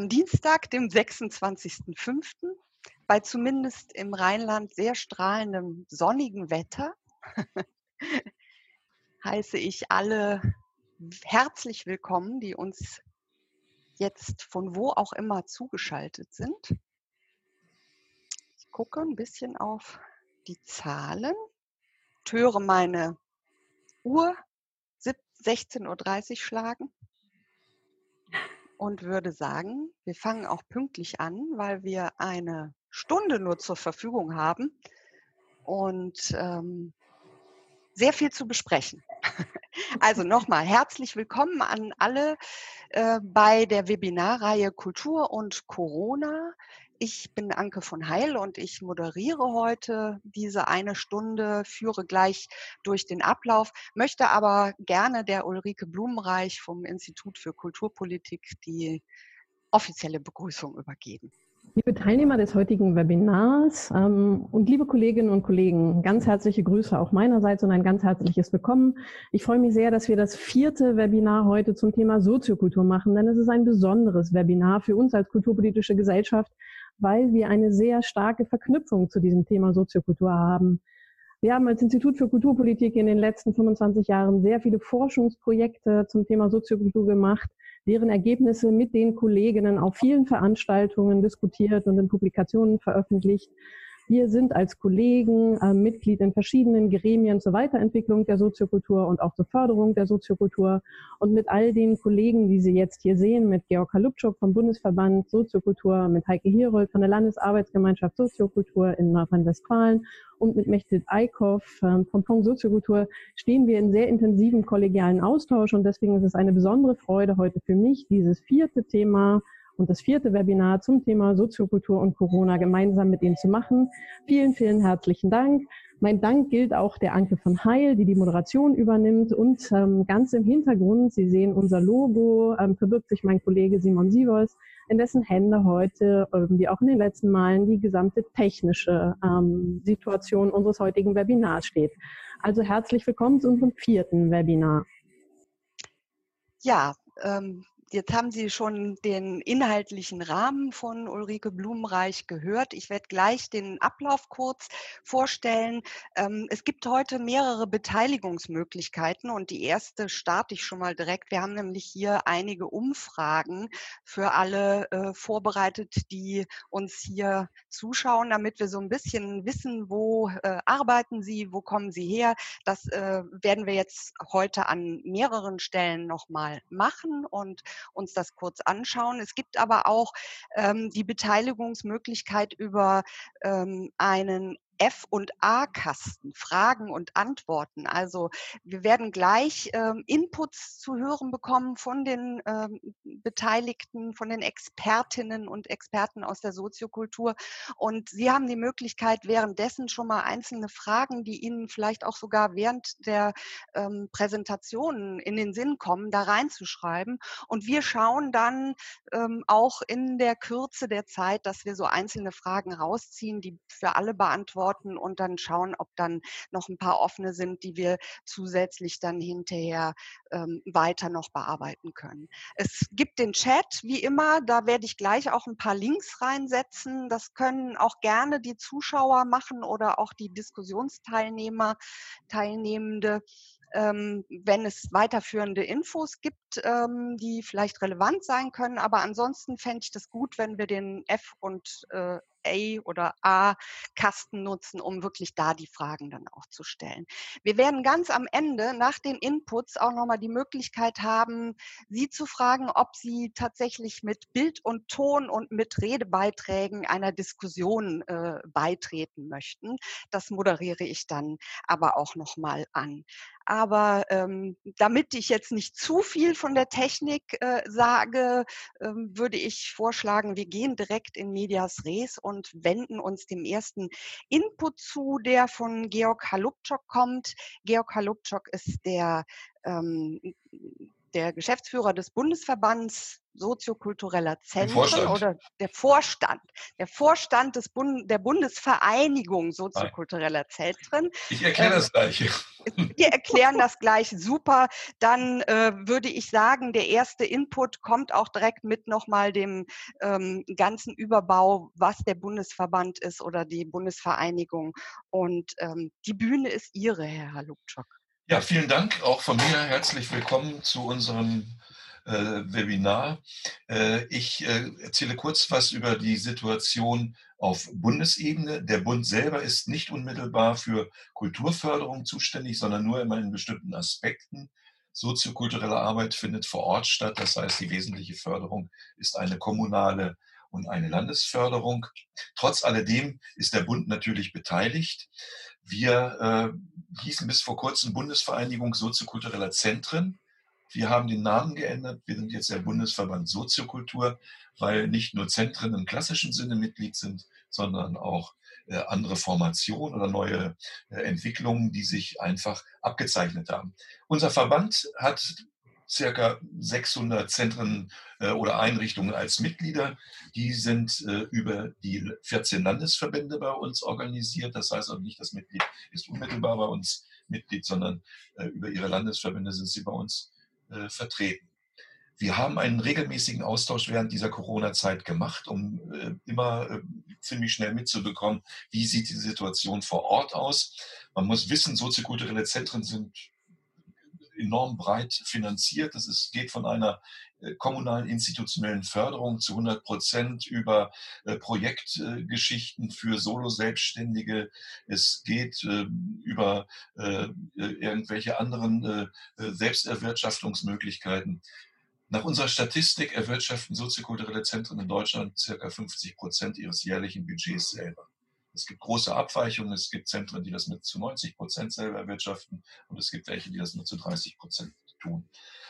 am Dienstag, dem 26.05., bei zumindest im Rheinland sehr strahlendem sonnigen Wetter, heiße ich alle herzlich willkommen, die uns jetzt von wo auch immer zugeschaltet sind. Ich gucke ein bisschen auf die Zahlen, höre meine Uhr 16.30 Uhr schlagen und würde sagen, wir fangen auch pünktlich an, weil wir eine Stunde nur zur Verfügung haben und ähm, sehr viel zu besprechen. Also nochmal herzlich willkommen an alle äh, bei der Webinarreihe Kultur und Corona. Ich bin Anke von Heil und ich moderiere heute diese eine Stunde, führe gleich durch den Ablauf, möchte aber gerne der Ulrike Blumenreich vom Institut für Kulturpolitik die offizielle Begrüßung übergeben. Liebe Teilnehmer des heutigen Webinars ähm, und liebe Kolleginnen und Kollegen, ganz herzliche Grüße auch meinerseits und ein ganz herzliches Willkommen. Ich freue mich sehr, dass wir das vierte Webinar heute zum Thema Soziokultur machen, denn es ist ein besonderes Webinar für uns als kulturpolitische Gesellschaft, weil wir eine sehr starke Verknüpfung zu diesem Thema Soziokultur haben. Wir haben als Institut für Kulturpolitik in den letzten 25 Jahren sehr viele Forschungsprojekte zum Thema Soziokultur gemacht deren Ergebnisse mit den Kolleginnen auf vielen Veranstaltungen diskutiert und in Publikationen veröffentlicht. Wir sind als Kollegen äh, Mitglied in verschiedenen Gremien zur Weiterentwicklung der Soziokultur und auch zur Förderung der Soziokultur. Und mit all den Kollegen, die Sie jetzt hier sehen, mit Georg Kalupczuk vom Bundesverband Soziokultur, mit Heike Herold von der Landesarbeitsgemeinschaft Soziokultur in Nordrhein-Westfalen und mit Mechthild Eickhoff ähm, vom Fonds Soziokultur stehen wir in sehr intensiven kollegialen Austausch. Und deswegen ist es eine besondere Freude heute für mich, dieses vierte Thema und das vierte Webinar zum Thema Soziokultur und Corona gemeinsam mit Ihnen zu machen. Vielen, vielen herzlichen Dank. Mein Dank gilt auch der Anke von Heil, die die Moderation übernimmt. Und ähm, ganz im Hintergrund, Sie sehen unser Logo, ähm, verbirgt sich mein Kollege Simon Sievers, in dessen Hände heute, ähm, wie auch in den letzten Malen, die gesamte technische ähm, Situation unseres heutigen Webinars steht. Also herzlich willkommen zu unserem vierten Webinar. Ja, ähm, Jetzt haben Sie schon den inhaltlichen Rahmen von Ulrike Blumenreich gehört. Ich werde gleich den Ablauf kurz vorstellen. Ähm, es gibt heute mehrere Beteiligungsmöglichkeiten und die erste starte ich schon mal direkt. Wir haben nämlich hier einige Umfragen für alle äh, vorbereitet, die uns hier zuschauen, damit wir so ein bisschen wissen, wo äh, arbeiten Sie, wo kommen Sie her. Das äh, werden wir jetzt heute an mehreren Stellen nochmal machen und uns das kurz anschauen. Es gibt aber auch ähm, die Beteiligungsmöglichkeit über ähm, einen F- und A-Kasten, Fragen und Antworten. Also wir werden gleich ähm, Inputs zu hören bekommen von den ähm, Beteiligten, von den Expertinnen und Experten aus der Soziokultur. Und Sie haben die Möglichkeit, währenddessen schon mal einzelne Fragen, die Ihnen vielleicht auch sogar während der ähm, Präsentationen in den Sinn kommen, da reinzuschreiben. Und wir schauen dann ähm, auch in der Kürze der Zeit, dass wir so einzelne Fragen rausziehen, die für alle beantworten beantworten und dann schauen, ob dann noch ein paar offene sind, die wir zusätzlich dann hinterher ähm, weiter noch bearbeiten können. Es gibt den Chat, wie immer, da werde ich gleich auch ein paar Links reinsetzen. Das können auch gerne die Zuschauer machen oder auch die Diskussionsteilnehmer, Teilnehmende ähm, wenn es weiterführende Infos gibt, ähm, die vielleicht relevant sein können. Aber ansonsten fände ich das gut, wenn wir den F und äh, A oder A-Kasten nutzen, um wirklich da die Fragen dann auch zu stellen. Wir werden ganz am Ende nach den Inputs auch nochmal die Möglichkeit haben, Sie zu fragen, ob Sie tatsächlich mit Bild und Ton und mit Redebeiträgen einer Diskussion äh, beitreten möchten. Das moderiere ich dann aber auch nochmal an. Aber ähm, damit ich jetzt nicht zu viel von der Technik äh, sage, ähm, würde ich vorschlagen, wir gehen direkt in Medias Res und wenden uns dem ersten Input zu, der von Georg Halupczok kommt. Georg Halupczok ist der ähm, der Geschäftsführer des Bundesverbands soziokultureller Zentren oder der Vorstand, der Vorstand des Bund, der Bundesvereinigung soziokultureller Zentren. Ich erkläre das Gleiche. Wir erklären das gleich super. Dann äh, würde ich sagen, der erste Input kommt auch direkt mit nochmal dem ähm, ganzen Überbau, was der Bundesverband ist oder die Bundesvereinigung. Und ähm, die Bühne ist Ihre, Herr Halukczok. Ja, vielen Dank auch von mir. Herzlich willkommen zu unserem äh, Webinar. Äh, ich äh, erzähle kurz was über die Situation auf Bundesebene. Der Bund selber ist nicht unmittelbar für Kulturförderung zuständig, sondern nur immer in bestimmten Aspekten. Soziokulturelle Arbeit findet vor Ort statt. Das heißt, die wesentliche Förderung ist eine kommunale und eine Landesförderung. Trotz alledem ist der Bund natürlich beteiligt. Wir äh, hießen bis vor kurzem Bundesvereinigung soziokultureller Zentren. Wir haben den Namen geändert. Wir sind jetzt der Bundesverband Soziokultur, weil nicht nur Zentren im klassischen Sinne Mitglied sind, sondern auch äh, andere Formationen oder neue äh, Entwicklungen, die sich einfach abgezeichnet haben. Unser Verband hat circa 600 Zentren äh, oder Einrichtungen als Mitglieder. Die sind äh, über die 14 Landesverbände bei uns organisiert. Das heißt also nicht, das Mitglied ist unmittelbar bei uns Mitglied, sondern äh, über ihre Landesverbände sind sie bei uns äh, vertreten. Wir haben einen regelmäßigen Austausch während dieser Corona-Zeit gemacht, um äh, immer äh, ziemlich schnell mitzubekommen, wie sieht die Situation vor Ort aus. Man muss wissen, soziokulturelle Zentren sind enorm breit finanziert. Das ist, geht von einer äh, kommunalen institutionellen Förderung zu 100 Prozent über äh, Projektgeschichten für Solo-Selbstständige. Es geht ähm, über äh, irgendwelche anderen Selbsterwirtschaftungsmöglichkeiten. Nach unserer Statistik erwirtschaften soziokulturelle Zentren in Deutschland circa 50 Prozent ihres jährlichen Budgets selber. Es gibt große Abweichungen. Es gibt Zentren, die das mit zu 90 Prozent selber erwirtschaften und es gibt welche, die das nur zu 30 Prozent tun.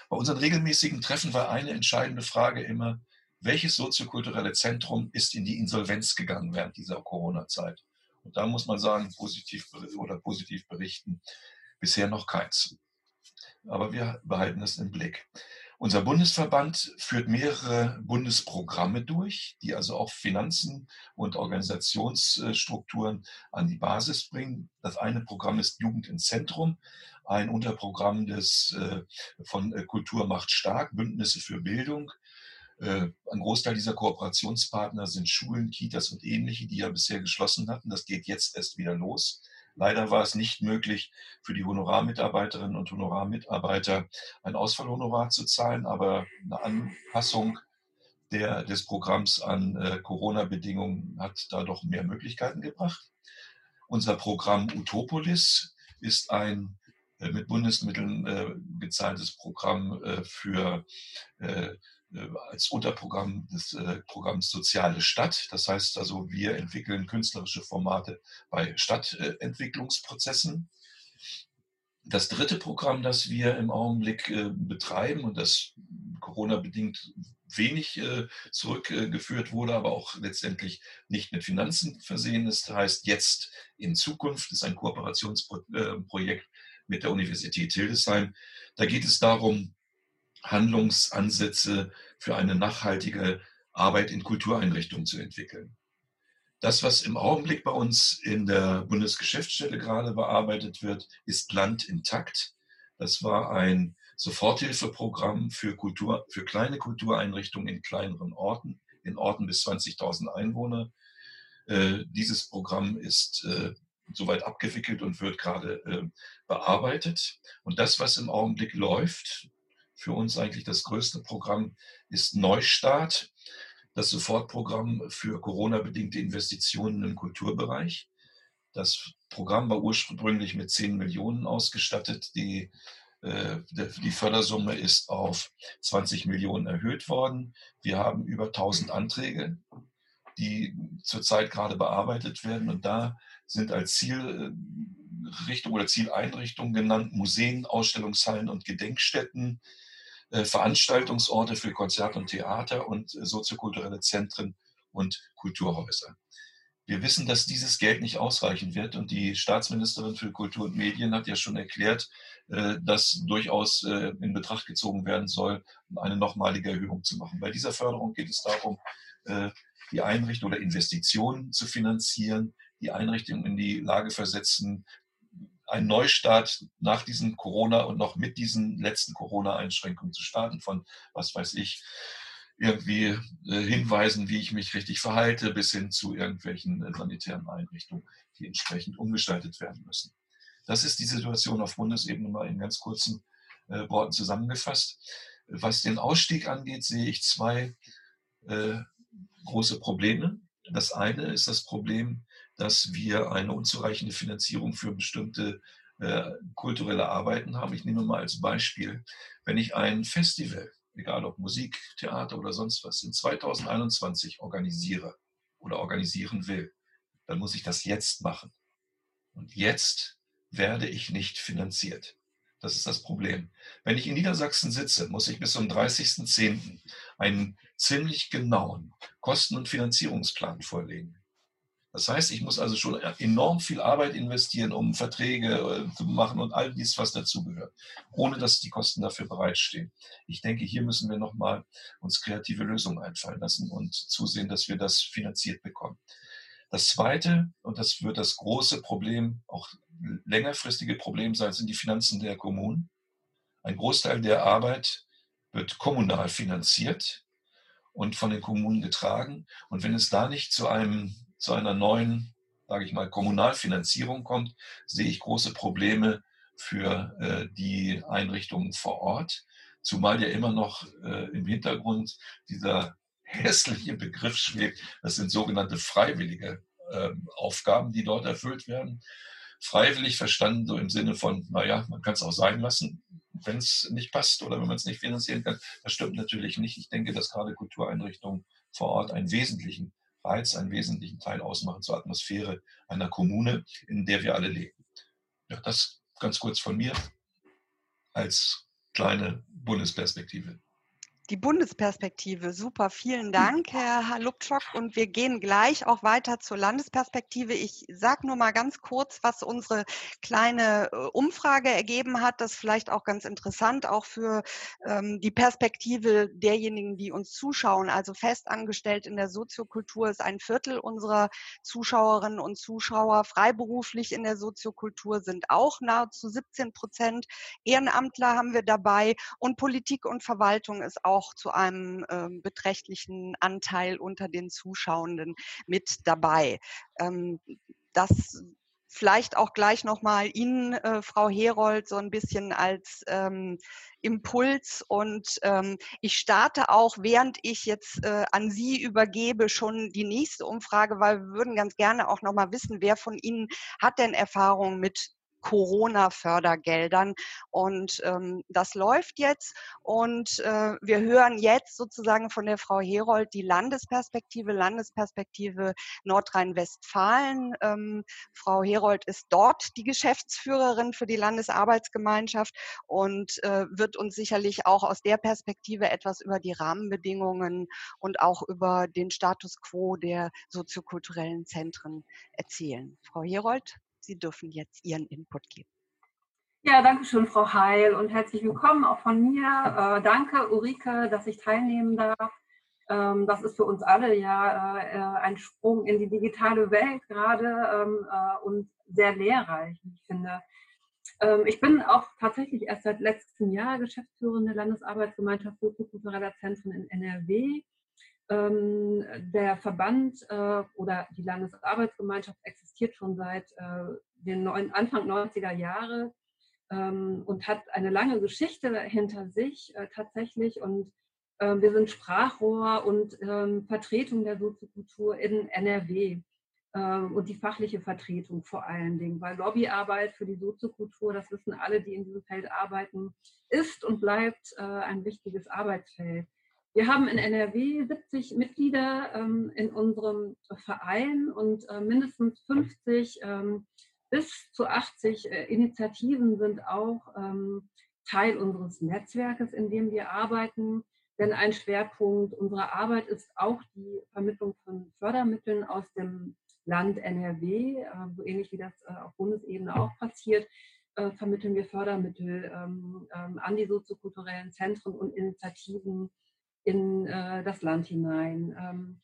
Bei unseren regelmäßigen Treffen war eine entscheidende Frage immer, welches soziokulturelle Zentrum ist in die Insolvenz gegangen während dieser Corona-Zeit? Und da muss man sagen, positiv oder positiv berichten, bisher noch keins. Aber wir behalten das im Blick. Unser Bundesverband führt mehrere Bundesprogramme durch, die also auch Finanzen und Organisationsstrukturen an die Basis bringen. Das eine Programm ist Jugend im Zentrum, ein Unterprogramm des, äh, von äh, Kultur macht stark, Bündnisse für Bildung. Äh, ein Großteil dieser Kooperationspartner sind Schulen, Kitas und ähnliche, die ja bisher geschlossen hatten. Das geht jetzt erst wieder los. Leider war es nicht möglich, für die Honorarmitarbeiterinnen und Honorarmitarbeiter ein Ausfallhonorar zu zahlen, aber eine Anpassung der, des Programms an äh, Corona-Bedingungen hat da doch mehr Möglichkeiten gebracht. Unser Programm Utopolis ist ein äh, mit Bundesmitteln äh, gezahltes Programm äh, für äh, als Unterprogramm des äh, Programms Soziale Stadt. Das heißt also, wir entwickeln künstlerische Formate bei Stadtentwicklungsprozessen. Das dritte Programm, das wir im Augenblick äh, betreiben und das Corona-bedingt wenig zurückgeführt wurde, aber auch letztendlich nicht mit Finanzen versehen ist, heißt jetzt in Zukunft, ist ein Kooperationsprojekt mit der Universität Hildesheim. Da geht es darum, Handlungsansätze für eine nachhaltige Arbeit in Kultureinrichtungen zu entwickeln. Das, was im Augenblick bei uns in der Bundesgeschäftsstelle gerade bearbeitet wird, ist Land intakt. Das war ein Soforthilfeprogramm für, Kultur, für kleine Kultureinrichtungen in kleineren Orten, in Orten bis 20.000 Einwohner. Äh, dieses Programm ist äh, soweit abgewickelt und wird gerade äh, bearbeitet. Und das, was im Augenblick läuft, für uns eigentlich das größte Programm ist Neustart, das Sofortprogramm für Corona-bedingte Investitionen im Kulturbereich. Das Programm war ursprünglich mit 10 Millionen ausgestattet. Die, äh, die Fördersumme ist auf 20 Millionen erhöht worden. Wir haben über 1000 Anträge, die zurzeit gerade bearbeitet werden. Und da sind als Zielrichtung oder Zieleinrichtung genannt Museen, Ausstellungshallen und Gedenkstätten, äh, Veranstaltungsorte für Konzert und Theater und äh, soziokulturelle Zentren und Kulturhäuser. Wir wissen, dass dieses Geld nicht ausreichen wird und die Staatsministerin für Kultur und Medien hat ja schon erklärt, äh, dass durchaus äh, in Betracht gezogen werden soll, eine nochmalige Erhöhung zu machen. Bei dieser Förderung geht es darum, äh, die Einrichtung oder Investitionen zu finanzieren, die Einrichtung in die Lage versetzen, einen Neustart nach diesen Corona und noch mit diesen letzten Corona-Einschränkungen zu starten von, was weiß ich, irgendwie äh, Hinweisen, wie ich mich richtig verhalte, bis hin zu irgendwelchen äh, sanitären Einrichtungen, die entsprechend umgestaltet werden müssen. Das ist die Situation auf Bundesebene mal in ganz kurzen äh, Worten zusammengefasst. Was den Ausstieg angeht, sehe ich zwei äh, große Probleme. Das eine ist das Problem, dass wir eine unzureichende Finanzierung für bestimmte äh, kulturelle Arbeiten haben. Ich nehme mal als Beispiel, wenn ich ein Festival, egal ob Musik, Theater oder sonst was, in 2021 organisiere oder organisieren will, dann muss ich das jetzt machen. Und jetzt werde ich nicht finanziert. Das ist das Problem. Wenn ich in Niedersachsen sitze, muss ich bis zum 30.10. einen ziemlich genauen Kosten- und Finanzierungsplan vorlegen. Das heißt, ich muss also schon enorm viel Arbeit investieren, um Verträge äh, zu machen und all dies, was dazugehört, ohne dass die Kosten dafür bereitstehen. Ich denke, hier müssen wir nochmal uns kreative Lösungen einfallen lassen und zusehen, dass wir das finanziert bekommen. Das Zweite, und das wird das große Problem, auch längerfristige Problem sein, sind die Finanzen der Kommunen. Ein Großteil der Arbeit wird kommunal finanziert und von den Kommunen getragen. Und wenn es da nicht zu einem zu einer neuen, sage ich mal, Kommunalfinanzierung kommt, sehe ich große Probleme für äh, die Einrichtungen vor Ort, zumal ja immer noch äh, im Hintergrund dieser hässliche Begriff schwebt, das sind sogenannte freiwillige äh, Aufgaben, die dort erfüllt werden. Freiwillig verstanden so im Sinne von, naja, man kann es auch sein lassen, wenn es nicht passt oder wenn man es nicht finanzieren kann. Das stimmt natürlich nicht. Ich denke, dass gerade Kultureinrichtungen vor Ort einen wesentlichen Reiz einen wesentlichen Teil ausmachen zur Atmosphäre einer Kommune, in der wir alle leben. Ja, das ganz kurz von mir als kleine Bundesperspektive. Die Bundesperspektive, super, vielen Dank, Herr Halupczok. Und wir gehen gleich auch weiter zur Landesperspektive. Ich sage nur mal ganz kurz, was unsere kleine äh, Umfrage ergeben hat. Das ist vielleicht auch ganz interessant, auch für ähm, die Perspektive derjenigen, die uns zuschauen. Also festangestellt in der Soziokultur ist ein Viertel unserer Zuschauerinnen und Zuschauer. Freiberuflich in der Soziokultur sind auch nahezu 17 Prozent. Ehrenamtler haben wir dabei und Politik und Verwaltung ist auch auch zu einem ähm, beträchtlichen Anteil unter den Zuschauenden mit dabei. Ähm, das vielleicht auch gleich nochmal Ihnen, äh, Frau Herold, so ein bisschen als ähm, Impuls. Und ähm, ich starte auch, während ich jetzt äh, an Sie übergebe, schon die nächste Umfrage, weil wir würden ganz gerne auch nochmal wissen, wer von Ihnen hat denn Erfahrung mit Corona-Fördergeldern. Und ähm, das läuft jetzt. Und äh, wir hören jetzt sozusagen von der Frau Herold die Landesperspektive, Landesperspektive Nordrhein-Westfalen. Ähm, Frau Herold ist dort die Geschäftsführerin für die Landesarbeitsgemeinschaft und äh, wird uns sicherlich auch aus der Perspektive etwas über die Rahmenbedingungen und auch über den Status quo der soziokulturellen Zentren erzählen. Frau Herold? Sie dürfen jetzt Ihren Input geben. Ja, danke schön, Frau Heil, und herzlich willkommen auch von mir. Äh, danke, Ulrike, dass ich teilnehmen darf. Ähm, das ist für uns alle ja äh, ein Sprung in die digitale Welt gerade ähm, äh, und sehr lehrreich, ich finde. Ähm, ich bin auch tatsächlich erst seit letztem Jahr Geschäftsführerin der Landesarbeitsgemeinschaft soziokultureller Zentren in NRW. Ähm, der Verband äh, oder die Landesarbeitsgemeinschaft existiert schon seit äh, den neun, Anfang 90er Jahre ähm, und hat eine lange Geschichte hinter sich äh, tatsächlich. Und ähm, wir sind Sprachrohr und ähm, Vertretung der Soziokultur in NRW ähm, und die fachliche Vertretung vor allen Dingen, weil Lobbyarbeit für die Soziokultur, das wissen alle, die in diesem Feld arbeiten, ist und bleibt äh, ein wichtiges Arbeitsfeld. Wir haben in NRW 70 Mitglieder ähm, in unserem Verein und äh, mindestens 50 ähm, bis zu 80 äh, Initiativen sind auch ähm, Teil unseres Netzwerkes, in dem wir arbeiten. Denn ein Schwerpunkt unserer Arbeit ist auch die Vermittlung von Fördermitteln aus dem Land NRW, so ähnlich wie das auf Bundesebene auch passiert, vermitteln wir Fördermittel ähm, ähm, an die soziokulturellen Zentren und Initiativen in das Land hinein. Ähm,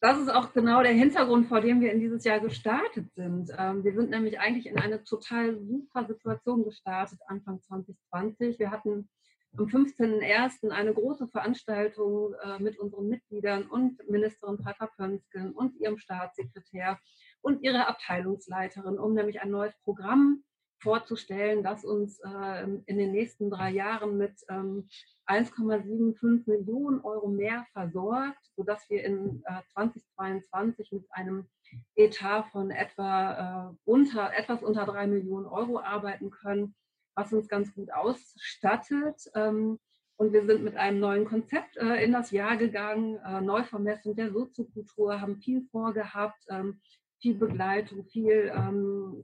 das ist auch genau der Hintergrund, vor dem wir in dieses Jahr gestartet sind. Ähm, wir sind nämlich eigentlich in eine total super Situation gestartet, Anfang 2020. Wir hatten am 15.01. eine große Veranstaltung äh, mit unseren Mitgliedern und Ministerin Pfeiffer Pönsken und ihrem Staatssekretär und ihrer Abteilungsleiterin, um nämlich ein neues Programm vorzustellen, das uns äh, in den nächsten drei Jahren mit 1,75 ähm, Millionen Euro mehr versorgt, sodass wir in 2022 äh, mit einem Etat von etwa äh, unter, etwas unter drei Millionen Euro arbeiten können, was uns ganz gut ausstattet. Ähm, und wir sind mit einem neuen Konzept in das Jahr gegangen, Neuvermessung der Soziokultur, haben viel vorgehabt, ähm, viel Begleitung, viel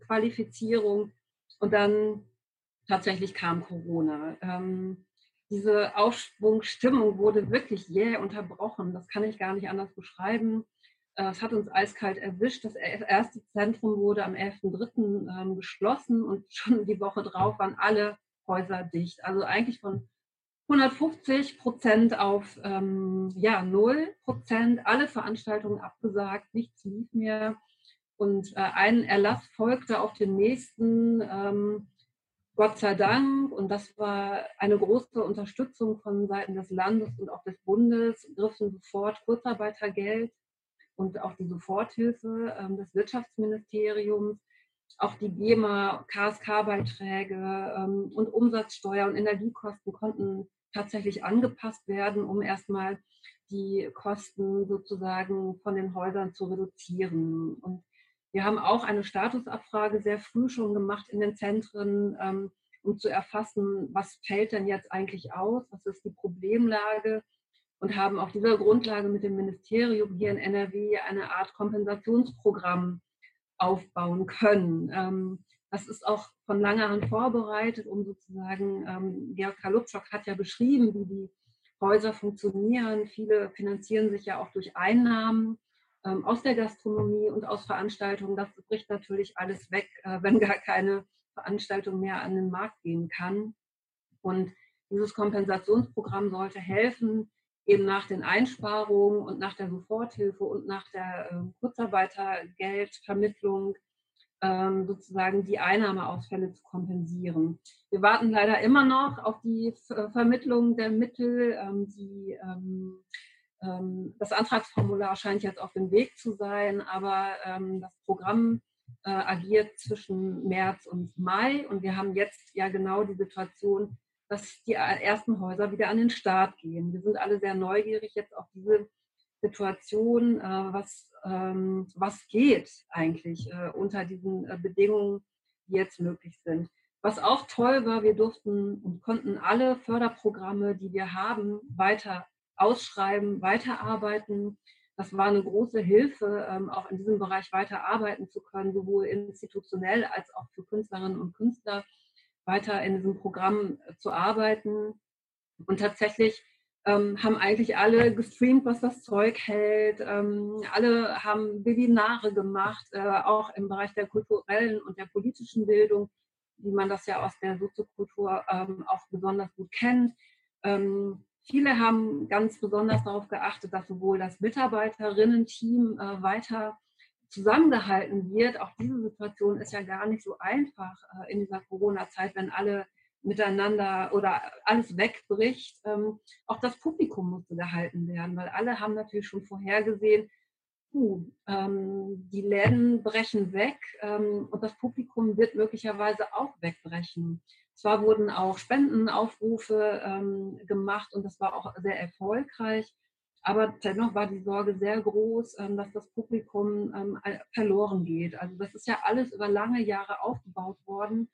Qualifizierung und dann tatsächlich kam Corona. Ähm, diese Aufschwungstimmung wurde wirklich jäh unterbrochen. Das kann ich gar nicht anders beschreiben. Äh, es hat uns eiskalt erwischt. Das erste Zentrum wurde am 11.03. Ähm, geschlossen und schon die Woche drauf waren alle Häuser dicht. Also eigentlich von 150 Prozent auf ähm, ja, 0 Prozent. Alle Veranstaltungen abgesagt, nichts lief mehr. Und äh, ein Erlass folgte auf den nächsten, ähm, Gott sei Dank. Und das war eine große Unterstützung von Seiten des Landes und auch des Bundes, griffen sofort Kurzarbeitergeld und auch die Soforthilfe ähm, des Wirtschaftsministeriums. Auch die GEMA, KSK-Beiträge ähm, und Umsatzsteuer und Energiekosten konnten tatsächlich angepasst werden, um erstmal die Kosten sozusagen von den Häusern zu reduzieren. Und wir haben auch eine Statusabfrage sehr früh schon gemacht in den Zentren, ähm, um zu erfassen, was fällt denn jetzt eigentlich aus, was ist die Problemlage und haben auf dieser Grundlage mit dem Ministerium hier in NRW eine Art Kompensationsprogramm aufbauen können. Ähm, das ist auch von langer Hand vorbereitet, um sozusagen, ähm, Georg Kalupczak hat ja beschrieben, wie die Häuser funktionieren. Viele finanzieren sich ja auch durch Einnahmen ähm, aus der Gastronomie und aus Veranstaltungen. Das bricht natürlich alles weg, äh, wenn gar keine Veranstaltung mehr an den Markt gehen kann. Und dieses Kompensationsprogramm sollte helfen, eben nach den Einsparungen und nach der Soforthilfe und nach der äh, Kurzarbeitergeldvermittlung ähm, sozusagen die Einnahmeausfälle zu kompensieren. Wir warten leider immer noch auf die Vermittlung der Mittel, ähm, die ähm, das Antragsformular scheint jetzt auf dem Weg zu sein, aber ähm, das Programm äh, agiert zwischen März und Mai und wir haben jetzt ja genau die Situation, dass die ersten Häuser wieder an den Start gehen. Wir sind alle sehr neugierig jetzt auf diese Situation, äh, was, ähm, was geht eigentlich äh, unter diesen Bedingungen, die jetzt möglich sind. Was auch toll war, wir durften und konnten alle Förderprogramme, die wir haben, weiter ausschreiben, weiterarbeiten. Das war eine große Hilfe, ähm, auch in diesem Bereich weiterarbeiten zu können, sowohl institutionell als auch für Künstlerinnen und Künstler weiter in diesem Programm äh, zu arbeiten. Und tatsächlich ähm, haben eigentlich alle gestreamt, was das Zeug hält. Ähm, alle haben Webinare gemacht, äh, auch im Bereich der kulturellen und der politischen Bildung, wie man das ja aus der Soziokultur ähm, auch besonders gut kennt. Ähm, Viele haben ganz besonders darauf geachtet, dass sowohl das Mitarbeiterinnen-Team äh, weiter zusammengehalten wird. Auch diese Situation ist ja gar nicht so einfach äh, in dieser Corona-Zeit, wenn alle miteinander oder alles wegbricht. Ähm, auch das Publikum musste gehalten werden, weil alle haben natürlich schon vorhergesehen, puh, ähm, die Läden brechen weg ähm, und das Publikum wird möglicherweise auch wegbrechen. Zwar wurden auch Spendenaufrufe ähm, gemacht und das war auch sehr erfolgreich, aber dennoch war die Sorge sehr groß, ähm, dass das Publikum ähm, verloren geht. Also das ist ja alles über lange Jahre aufgebaut worden.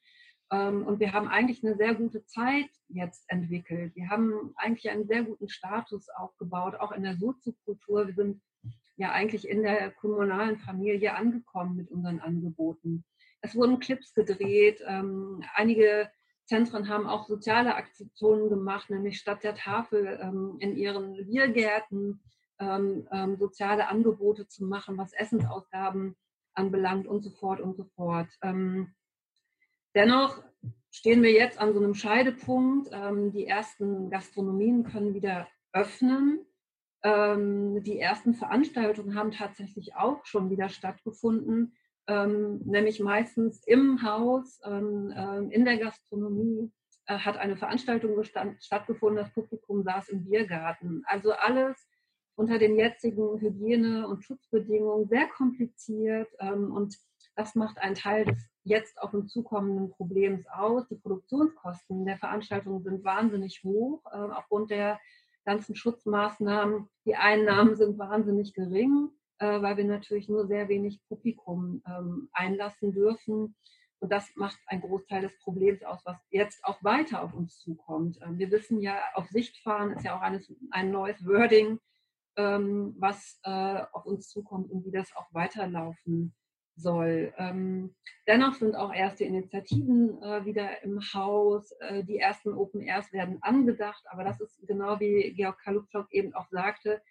Ähm, und wir haben eigentlich eine sehr gute Zeit jetzt entwickelt. Wir haben eigentlich einen sehr guten Status aufgebaut, auch in der Soziokultur. Wir sind ja eigentlich in der kommunalen Familie angekommen mit unseren Angeboten. Es wurden Clips gedreht, ähm, einige Zentren haben auch soziale Aktionen gemacht, nämlich statt der Tafel ähm, in ihren Biergärten ähm, ähm, soziale Angebote zu machen, was Essensausgaben anbelangt und so fort und so fort. Ähm, dennoch stehen wir jetzt an so einem Scheidepunkt. Ähm, die ersten Gastronomien können wieder öffnen. Ähm, die ersten Veranstaltungen haben tatsächlich auch schon wieder stattgefunden, ähm, nämlich meistens im Haus, ähm, ähm, in der Gastronomie äh, hat eine Veranstaltung stattgefunden, das Publikum saß im Biergarten. Also alles unter den jetzigen Hygiene- und Schutzbedingungen sehr kompliziert ähm, und das macht einen Teil des jetzt auf uns zukommenden Problems aus. Die Produktionskosten der Veranstaltungen sind wahnsinnig hoch äh, aufgrund der ganzen Schutzmaßnahmen. Die Einnahmen sind wahnsinnig gering, äh, weil wir natürlich nur sehr wenig Publikum ähm, einlassen dürfen. Und das macht einen Großteil des Problems aus, was jetzt auch weiter auf uns zukommt. Ähm, wir wissen ja, auf Sicht fahren ist ja auch eines, ein neues Wording, ähm, was äh, auf uns zukommt und wie das auch weiterlaufen soll. Ähm, dennoch sind auch erste Initiativen äh, wieder im Haus. Äh, die ersten Open Airs werden angedacht, aber das ist genau wie Georg Kalupschok eben auch sagte,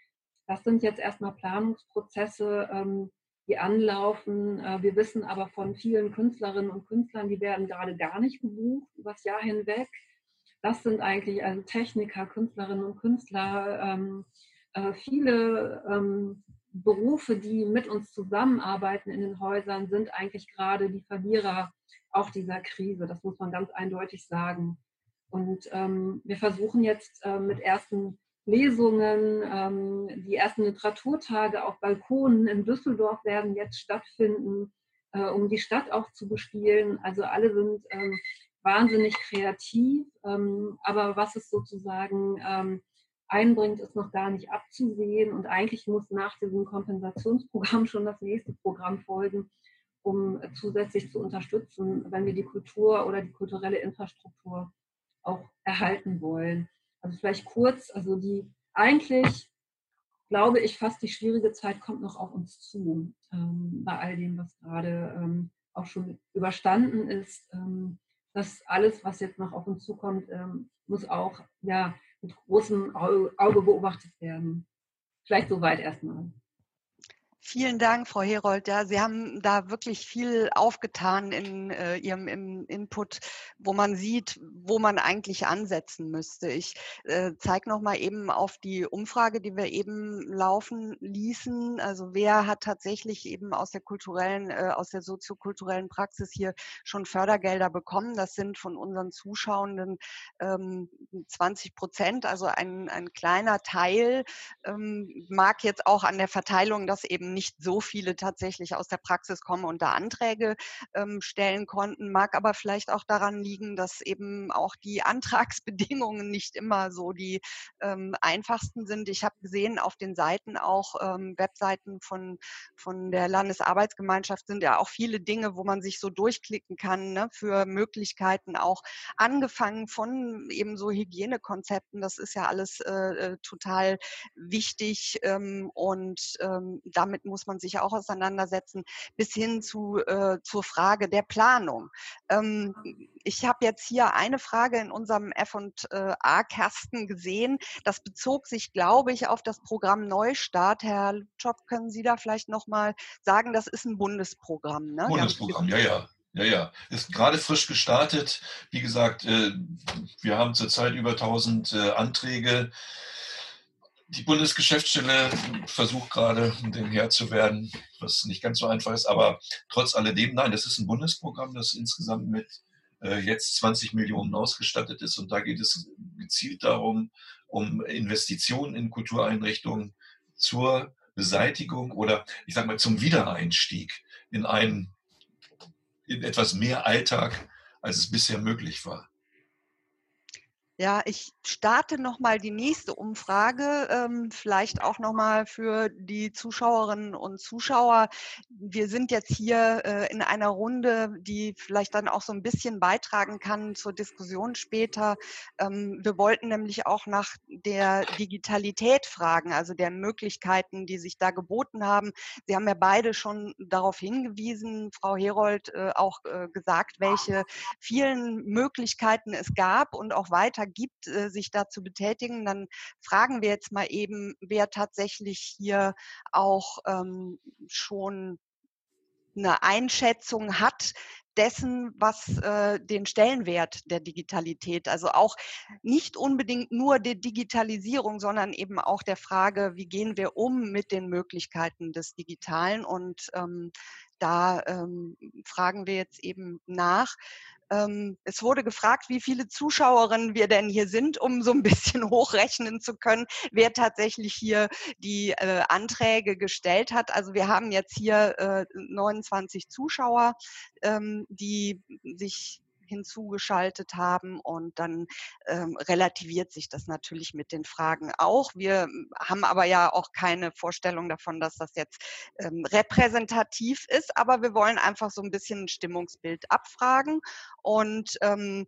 das sind jetzt erstmal Planungsprozesse, ähm, die anlaufen. Äh, wir wissen aber von vielen Künstlerinnen und Künstlern, die werden gerade gar nicht gebucht über das Jahr hinweg. Das sind eigentlich also Techniker, Künstlerinnen und Künstler, ähm, äh, viele ähm, Berufe, die mit uns zusammenarbeiten in den Häusern, sind eigentlich gerade die Verlierer auch dieser Krise. Das muss man ganz eindeutig sagen. Und ähm, wir versuchen jetzt äh, mit ersten Lesungen, ähm, die ersten Literaturtage auf Balkonen in Düsseldorf werden jetzt stattfinden, äh, um die Stadt auch zu bespielen. Also alle sind ähm, wahnsinnig kreativ, ähm, aber was ist sozusagen ähm, einbringt, ist noch gar nicht abzusehen. Und eigentlich muss nach diesem Kompensationsprogramm schon das nächste Programm folgen, um zusätzlich zu unterstützen, wenn wir die Kultur oder die kulturelle Infrastruktur auch erhalten wollen. Also vielleicht kurz, also die eigentlich glaube ich fast die schwierige Zeit kommt noch auf uns zu, ähm, bei all dem, was gerade ähm, auch schon überstanden ist. Ähm, das alles, was jetzt noch auf uns zukommt, ähm, muss auch ja, mit großem Auge beobachtet werden. Vielleicht soweit erstmal. Vielen Dank, Frau Herold. Ja, Sie haben da wirklich viel aufgetan in äh, Ihrem im Input, wo man sieht, wo man eigentlich ansetzen müsste. Ich äh, zeige noch mal eben auf die Umfrage, die wir eben laufen ließen. Also wer hat tatsächlich eben aus der kulturellen, äh, aus der soziokulturellen Praxis hier schon Fördergelder bekommen? Das sind von unseren Zuschauenden ähm, 20 Prozent, also ein, ein kleiner Teil. Ähm, mag jetzt auch an der Verteilung das eben nicht so viele tatsächlich aus der Praxis kommen und da Anträge ähm, stellen konnten, mag aber vielleicht auch daran liegen, dass eben auch die Antragsbedingungen nicht immer so die ähm, einfachsten sind. Ich habe gesehen, auf den Seiten auch ähm, Webseiten von, von der Landesarbeitsgemeinschaft sind ja auch viele Dinge, wo man sich so durchklicken kann ne, für Möglichkeiten auch angefangen von eben so Hygienekonzepten. Das ist ja alles äh, äh total wichtig ähm, und ähm, damit muss man sich auch auseinandersetzen, bis hin zu, äh, zur Frage der Planung. Ähm, ich habe jetzt hier eine Frage in unserem F&A-Kasten gesehen. Das bezog sich, glaube ich, auf das Programm Neustart. Herr Job, können Sie da vielleicht nochmal sagen, das ist ein Bundesprogramm? Ne? Bundesprogramm, ja, ja. Ja, ja, ist gerade frisch gestartet. Wie gesagt, äh, wir haben zurzeit über 1000 äh, Anträge die Bundesgeschäftsstelle versucht gerade, dem Herr zu werden, was nicht ganz so einfach ist. Aber trotz alledem, nein, das ist ein Bundesprogramm, das insgesamt mit äh, jetzt 20 Millionen ausgestattet ist. Und da geht es gezielt darum, um Investitionen in Kultureinrichtungen zur Beseitigung oder ich sage mal zum Wiedereinstieg in einen in etwas mehr Alltag, als es bisher möglich war. Ja, ich starte noch mal die nächste Umfrage, ähm, vielleicht auch noch mal für die Zuschauerinnen und Zuschauer. Wir sind jetzt hier äh, in einer Runde, die vielleicht dann auch so ein bisschen beitragen kann zur Diskussion später. Ähm, wir wollten nämlich auch nach der Digitalität fragen, also der Möglichkeiten, die sich da geboten haben. Sie haben ja beide schon darauf hingewiesen, Frau Herold äh, auch äh, gesagt, welche vielen Möglichkeiten es gab und auch weiter ergibt, äh, sich da zu betätigen, dann fragen wir jetzt mal eben, wer tatsächlich hier auch ähm, schon eine Einschätzung hat dessen, was äh, den Stellenwert der Digitalität, also auch nicht unbedingt nur der Digitalisierung, sondern eben auch der Frage, wie gehen wir um mit den Möglichkeiten des Digitalen. Und ähm, da ähm, fragen wir jetzt eben nach. Ähm, es wurde gefragt, wie viele Zuschauerinnen wir denn hier sind, um so ein bisschen hochrechnen zu können, wer tatsächlich hier die äh, Anträge gestellt hat. Also wir haben jetzt hier äh, 29 Zuschauer, ähm, die sich hinzugeschaltet haben und dann ähm, relativiert sich das natürlich mit den Fragen auch. Wir hm, haben aber ja auch keine Vorstellung davon, dass das jetzt ähm, repräsentativ ist, aber wir wollen einfach so ein bisschen ein Stimmungsbild abfragen und ähm,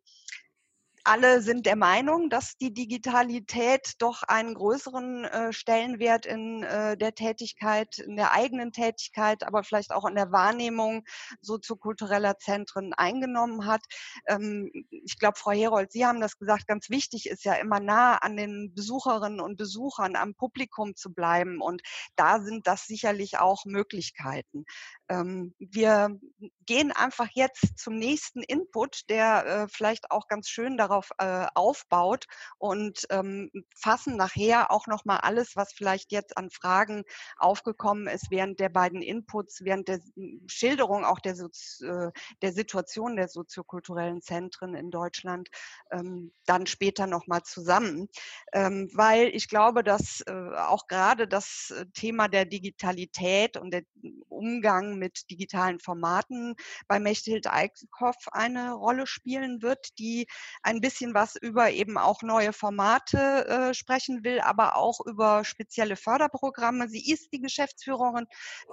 alle sind der Meinung, dass die Digitalität doch einen größeren äh, Stellenwert in äh, der Tätigkeit, in der eigenen Tätigkeit, aber vielleicht auch in der Wahrnehmung soziokultureller Zentren eingenommen hat. Ähm, ich glaube, Frau Herold, Sie haben das gesagt, ganz wichtig ist ja immer nah an den Besucherinnen und Besuchern, am Publikum zu bleiben. Und da sind das sicherlich auch Möglichkeiten. Ähm, wir gehen einfach jetzt zum nächsten Input, der äh, vielleicht auch ganz schön darauf äh, aufbaut und ähm, fassen nachher auch noch mal alles, was vielleicht jetzt an Fragen aufgekommen ist während der beiden Inputs, während der Schilderung auch der, Sozi äh, der Situation der soziokulturellen Zentren in Deutschland, ähm, dann später noch mal zusammen, ähm, weil ich glaube, dass äh, auch gerade das äh, Thema der Digitalität und der Umgang mit digitalen Formaten bei Mechthild Eickhoff eine Rolle spielen wird, die ein bisschen was über eben auch neue Formate äh, sprechen will, aber auch über spezielle Förderprogramme. Sie ist die Geschäftsführerin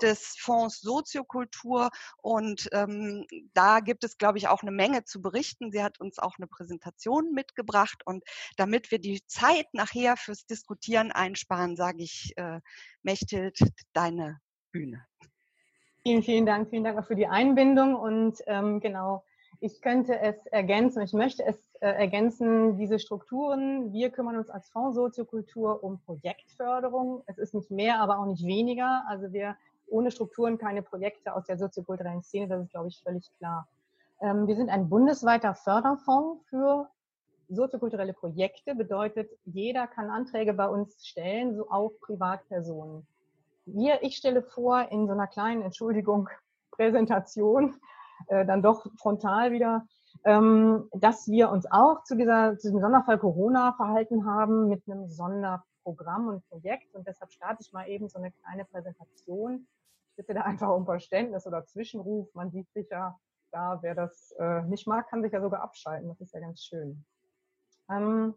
des Fonds Soziokultur und ähm, da gibt es, glaube ich, auch eine Menge zu berichten. Sie hat uns auch eine Präsentation mitgebracht und damit wir die Zeit nachher fürs Diskutieren einsparen, sage ich, äh, Mechthild, deine Bühne. Vielen, vielen Dank. Vielen Dank auch für die Einbindung. Und ähm, genau, ich könnte es ergänzen, ich möchte es äh, ergänzen, diese Strukturen. Wir kümmern uns als Fonds Soziokultur um Projektförderung. Es ist nicht mehr, aber auch nicht weniger. Also wir ohne Strukturen keine Projekte aus der soziokulturellen Szene, das ist, glaube ich, völlig klar. Ähm, wir sind ein bundesweiter Förderfonds für soziokulturelle Projekte. Bedeutet, jeder kann Anträge bei uns stellen, so auch Privatpersonen wir, ich stelle vor, in so einer kleinen, Entschuldigung, Präsentation, äh, dann doch frontal wieder, ähm, dass wir uns auch zu, dieser, zu diesem Sonderfall Corona verhalten haben mit einem Sonderprogramm und Projekt. Und deshalb starte ich mal eben so eine kleine Präsentation. Ich bitte da einfach um Verständnis oder Zwischenruf. Man sieht sich ja da, wer das äh, nicht mag, kann sich ja sogar abschalten. Das ist ja ganz schön. Ähm,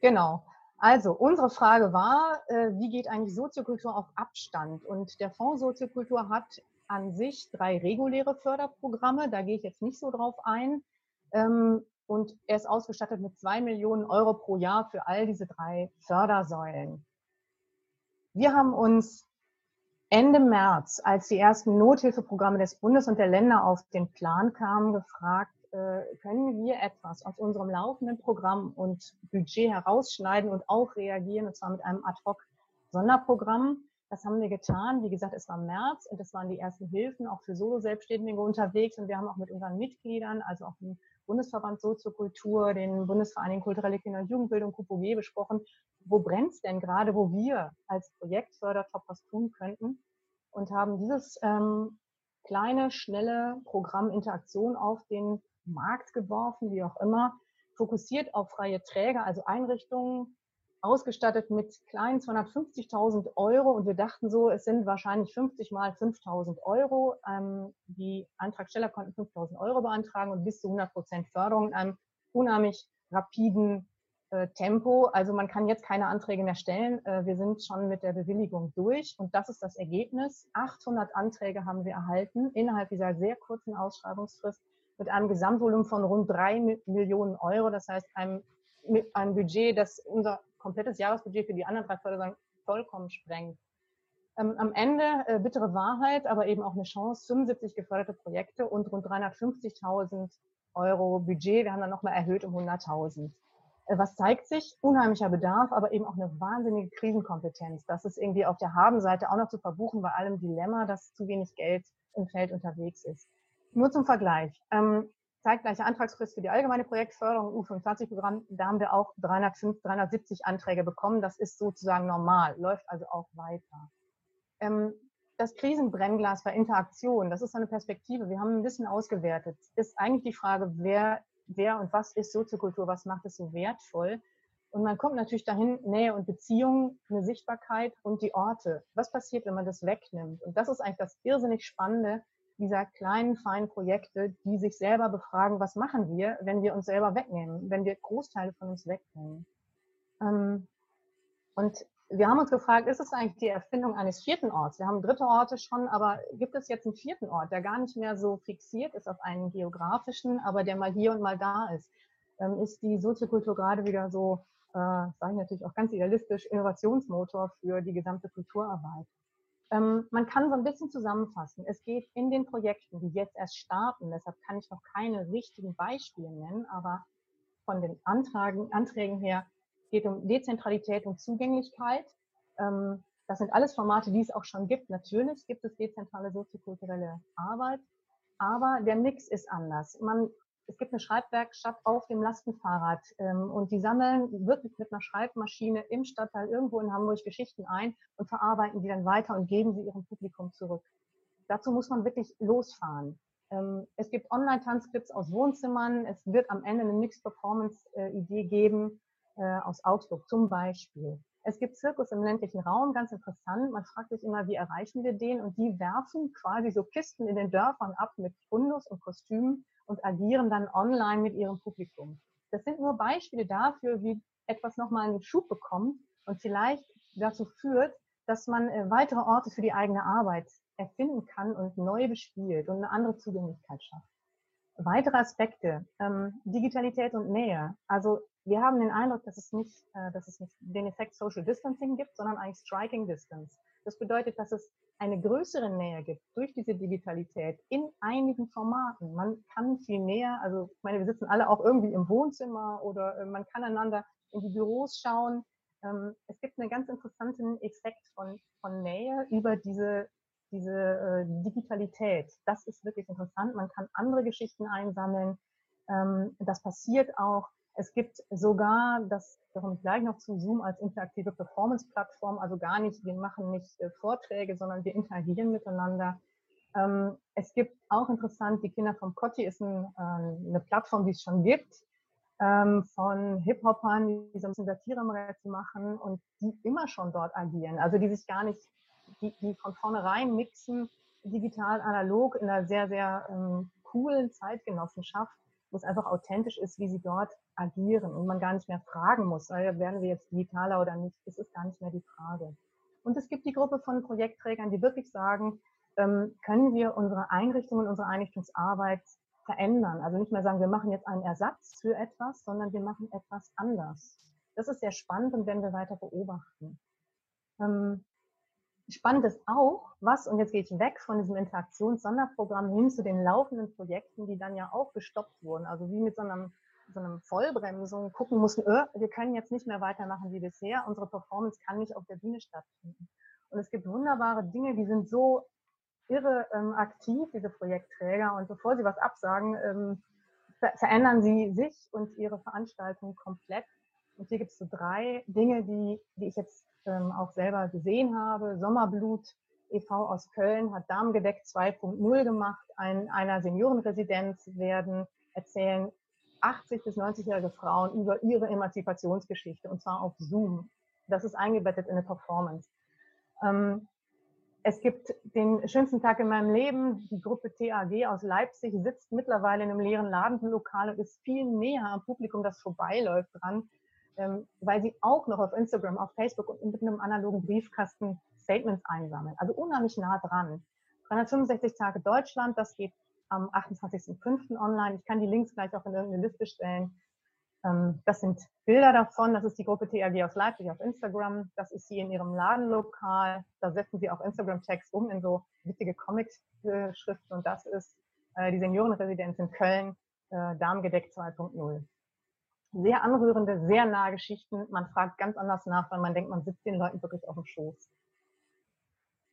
genau. Also, unsere Frage war, äh, wie geht eigentlich Soziokultur auf Abstand? Und der Fonds Soziokultur hat an sich drei reguläre Förderprogramme, da gehe ich jetzt nicht so drauf ein. Ähm, und er ist ausgestattet mit zwei Millionen Euro pro Jahr für all diese drei Fördersäulen. Wir haben uns Ende März, als die ersten Nothilfeprogramme des Bundes und der Länder auf den Plan kamen, gefragt, äh, können wir etwas aus unserem laufenden Programm und Budget herausschneiden und auch reagieren, und zwar mit einem Ad-Hoc-Sonderprogramm. Das haben wir getan. Wie gesagt, es war März und es waren die ersten Hilfen auch für Solo-Selbstständige unterwegs. Und wir haben auch mit unseren Mitgliedern, also auch dem Bundesverband Soziokultur, den Bundesvereinigung Kulturelle Kinder- und Jugendbildung, KUPOG, besprochen, wo brennt es denn gerade, wo wir als Projektfördertop was tun könnten. Und haben dieses ähm, kleine, schnelle Programm Interaktion auf den Markt geworfen, wie auch immer, fokussiert auf freie Träger, also Einrichtungen, ausgestattet mit kleinen 250.000 Euro. Und wir dachten so, es sind wahrscheinlich 50 mal 5.000 Euro. Ähm, die Antragsteller konnten 5.000 Euro beantragen und bis zu 100 Prozent Förderung in einem unheimlich rapiden äh, Tempo. Also man kann jetzt keine Anträge mehr stellen. Äh, wir sind schon mit der Bewilligung durch und das ist das Ergebnis. 800 Anträge haben wir erhalten innerhalb dieser sehr kurzen Ausschreibungsfrist mit einem Gesamtvolumen von rund drei Millionen Euro. Das heißt, einem, mit einem Budget, das unser komplettes Jahresbudget für die anderen drei Förderungen vollkommen sprengt. Ähm, am Ende äh, bittere Wahrheit, aber eben auch eine Chance, 75 geförderte Projekte und rund 350.000 Euro Budget. Wir haben dann nochmal erhöht um 100.000. Äh, was zeigt sich? Unheimlicher Bedarf, aber eben auch eine wahnsinnige Krisenkompetenz. Das ist irgendwie auf der Habenseite auch noch zu verbuchen bei allem Dilemma, dass zu wenig Geld im Feld unterwegs ist. Nur zum Vergleich. Ähm, zeitgleiche Antragsfrist für die allgemeine Projektförderung U25-Programm. Da haben wir auch 305, 370 Anträge bekommen. Das ist sozusagen normal, läuft also auch weiter. Ähm, das Krisenbrennglas bei Interaktion, das ist eine Perspektive. Wir haben ein bisschen ausgewertet. Ist eigentlich die Frage, wer wer und was ist Soziokultur, was macht es so wertvoll. Und man kommt natürlich dahin, Nähe und Beziehungen, eine Sichtbarkeit und die Orte. Was passiert, wenn man das wegnimmt? Und das ist eigentlich das irrsinnig Spannende dieser kleinen, feinen Projekte, die sich selber befragen, was machen wir, wenn wir uns selber wegnehmen, wenn wir Großteile von uns wegnehmen. Ähm, und wir haben uns gefragt, ist es eigentlich die Erfindung eines vierten Orts? Wir haben dritte Orte schon, aber gibt es jetzt einen vierten Ort, der gar nicht mehr so fixiert ist auf einen geografischen, aber der mal hier und mal da ist? Ähm, ist die Soziokultur gerade wieder so, äh, sage ich natürlich auch ganz idealistisch, Innovationsmotor für die gesamte Kulturarbeit? Ähm, man kann so ein bisschen zusammenfassen. Es geht in den Projekten, die jetzt erst starten, deshalb kann ich noch keine richtigen Beispiele nennen, aber von den Antragen, Anträgen her geht um Dezentralität und Zugänglichkeit. Ähm, das sind alles Formate, die es auch schon gibt. Natürlich gibt es dezentrale soziokulturelle Arbeit, aber der Mix ist anders. Man, es gibt eine Schreibwerkstatt auf dem Lastenfahrrad ähm, und die sammeln wirklich mit einer Schreibmaschine im Stadtteil irgendwo in Hamburg Geschichten ein und verarbeiten die dann weiter und geben sie ihrem Publikum zurück. Dazu muss man wirklich losfahren. Ähm, es gibt Online-Tanzclips aus Wohnzimmern. Es wird am Ende eine Mixed-Performance-Idee geben äh, aus Augsburg zum Beispiel. Es gibt Zirkus im ländlichen Raum, ganz interessant. Man fragt sich immer, wie erreichen wir den? Und die werfen quasi so Kisten in den Dörfern ab mit Fundus und Kostümen und agieren dann online mit ihrem Publikum. Das sind nur Beispiele dafür, wie etwas nochmal einen Schub bekommt und vielleicht dazu führt, dass man äh, weitere Orte für die eigene Arbeit erfinden kann und neu bespielt und eine andere Zugänglichkeit schafft. Weitere Aspekte, ähm, Digitalität und Nähe. Also wir haben den Eindruck, dass es nicht, äh, dass es nicht den Effekt Social Distancing gibt, sondern eigentlich Striking Distance. Das bedeutet, dass es eine größere Nähe gibt durch diese Digitalität in einigen Formaten. Man kann viel näher, also ich meine, wir sitzen alle auch irgendwie im Wohnzimmer oder äh, man kann einander in die Büros schauen. Ähm, es gibt einen ganz interessanten Effekt von, von Nähe über diese, diese äh, Digitalität. Das ist wirklich interessant. Man kann andere Geschichten einsammeln. Ähm, das passiert auch es gibt sogar, das kommt gleich noch zu Zoom als interaktive Performance-Plattform, also gar nicht, wir machen nicht äh, Vorträge, sondern wir interagieren miteinander. Ähm, es gibt auch interessant, die Kinder vom Kotti ist ein, äh, eine Plattform, die es schon gibt, ähm, von Hip-Hopern, die so ein bisschen Satire-Magazin machen und die immer schon dort agieren. Also die sich gar nicht, die, die von vornherein mixen, digital, analog in einer sehr, sehr ähm, coolen Zeitgenossenschaft wo es einfach authentisch ist, wie sie dort agieren und man gar nicht mehr fragen muss, werden wir jetzt digitaler oder nicht, das ist gar nicht mehr die Frage. Und es gibt die Gruppe von Projektträgern, die wirklich sagen, ähm, können wir unsere Einrichtungen, unsere Einrichtungsarbeit verändern. Also nicht mehr sagen, wir machen jetzt einen Ersatz für etwas, sondern wir machen etwas anders. Das ist sehr spannend und werden wir weiter beobachten. Ähm, Spannend ist auch, was, und jetzt gehe ich weg von diesem Interaktions-Sonderprogramm hin zu den laufenden Projekten, die dann ja auch gestoppt wurden. Also wie mit so einem, so einem Vollbremsung gucken mussten, öh, wir können jetzt nicht mehr weitermachen wie bisher, unsere Performance kann nicht auf der Bühne stattfinden. Und es gibt wunderbare Dinge, die sind so irre ähm, aktiv, diese Projektträger, und bevor sie was absagen, ähm, ver verändern sie sich und ihre Veranstaltung komplett. Und hier gibt es so drei Dinge, die, die ich jetzt ähm, auch selber gesehen habe. Sommerblut e.V. aus Köln hat Darmgedeck 2.0 gemacht. Ein, einer Seniorenresidenz werden erzählen 80 bis 90-jährige Frauen über ihre Emanzipationsgeschichte und zwar auf Zoom. Das ist eingebettet in eine Performance. Ähm, es gibt den schönsten Tag in meinem Leben. Die Gruppe TAG aus Leipzig sitzt mittlerweile in einem leeren Ladenlokal und ist viel näher am Publikum, das vorbeiläuft, dran ähm, weil sie auch noch auf Instagram, auf Facebook und mit einem analogen Briefkasten Statements einsammeln. Also unheimlich nah dran. 365 Tage Deutschland, das geht am 28.05. online. Ich kann die Links gleich auch in irgendeine Liste stellen. Ähm, das sind Bilder davon. Das ist die Gruppe TAG aus Leipzig auf Instagram. Das ist sie in ihrem Ladenlokal. Da setzen sie auch Instagram-Tags um in so witzige Comic-Schriften. Und das ist äh, die Seniorenresidenz in Köln äh, Darmgedeck 2.0. Sehr anrührende, sehr nahe Geschichten. Man fragt ganz anders nach, weil man denkt, man sitzt den Leuten wirklich auf dem Schoß.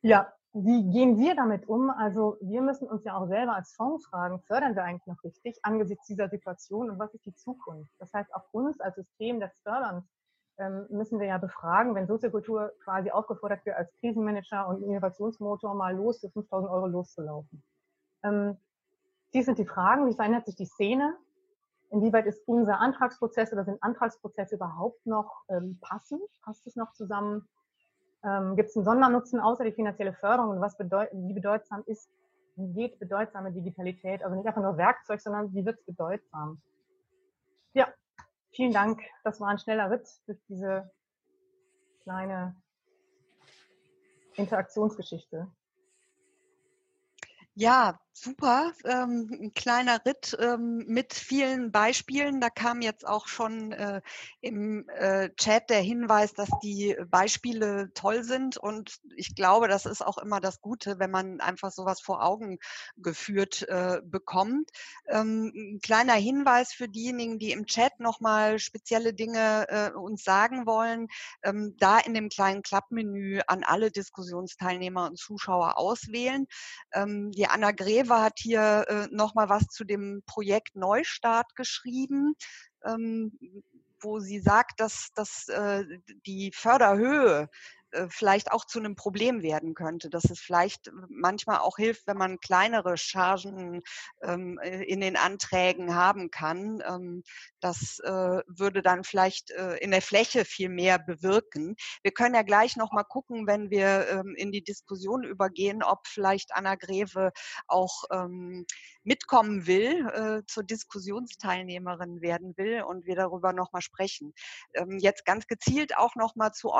Ja, wie gehen wir damit um? Also wir müssen uns ja auch selber als Fonds fragen, fördern wir eigentlich noch richtig angesichts dieser Situation und was ist die Zukunft? Das heißt, auch uns als System des Förderns ähm, müssen wir ja befragen, wenn Soziokultur quasi aufgefordert wird, als Krisenmanager und Innovationsmotor mal los für 5000 Euro loszulaufen. Ähm, dies sind die Fragen, wie verändert sich die Szene? Inwieweit ist unser Antragsprozess oder sind Antragsprozesse überhaupt noch ähm, passend? Passt es noch zusammen? Ähm, Gibt es einen Sondernutzen außer die finanzielle Förderung? Und was bedeut wie bedeutsam ist, wie geht bedeutsame Digitalität? Also nicht einfach nur Werkzeug, sondern wie wird es bedeutsam? Ja, vielen Dank. Das war ein schneller Ritt durch diese kleine Interaktionsgeschichte. Ja, super. Ähm, ein kleiner Ritt ähm, mit vielen Beispielen. Da kam jetzt auch schon äh, im äh, Chat der Hinweis, dass die Beispiele toll sind. Und ich glaube, das ist auch immer das Gute, wenn man einfach sowas vor Augen geführt äh, bekommt. Ähm, ein kleiner Hinweis für diejenigen, die im Chat nochmal spezielle Dinge äh, uns sagen wollen. Ähm, da in dem kleinen Klappmenü an alle Diskussionsteilnehmer und Zuschauer auswählen. Ähm, die Anna Greve hat hier äh, nochmal was zu dem Projekt Neustart geschrieben. Ähm, wo sie sagt, dass, dass äh, die Förderhöhe äh, vielleicht auch zu einem Problem werden könnte, dass es vielleicht manchmal auch hilft, wenn man kleinere Chargen ähm, äh, in den Anträgen haben kann. Ähm, das äh, würde dann vielleicht äh, in der Fläche viel mehr bewirken. Wir können ja gleich noch mal gucken, wenn wir ähm, in die Diskussion übergehen, ob vielleicht Anna Greve auch ähm, mitkommen will, äh, zur Diskussionsteilnehmerin werden will und wir darüber noch mal sprechen. Ähm, jetzt ganz gezielt auch noch mal zu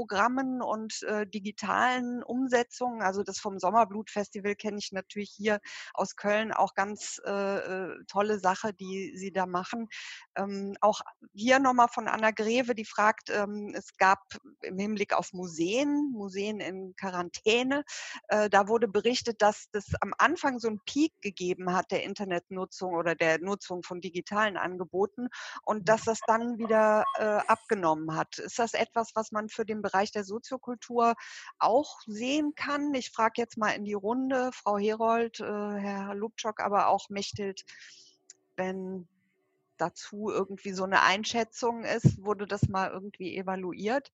Online-Programmen und äh, digitalen Umsetzungen. Also das vom Sommerblut-Festival kenne ich natürlich hier aus Köln auch ganz äh, äh tolle Sache, die sie da machen. Ähm, auch hier nochmal von Anna Greve, die fragt, ähm, es gab im Hinblick auf Museen, Museen in Quarantäne, äh, da wurde berichtet, dass das am Anfang so ein Peak gegeben hat der Internetnutzung oder der Nutzung von digitalen Angeboten und dass das dann wieder äh, abgenommen hat. Ist das etwas, was man für den Bereich der Soziokultur auch sehen kann? Ich frage jetzt mal in die Runde, Frau Herold, äh, Herr Lubczok, aber auch Mechthild, wenn dazu irgendwie so eine Einschätzung ist? Wurde das mal irgendwie evaluiert?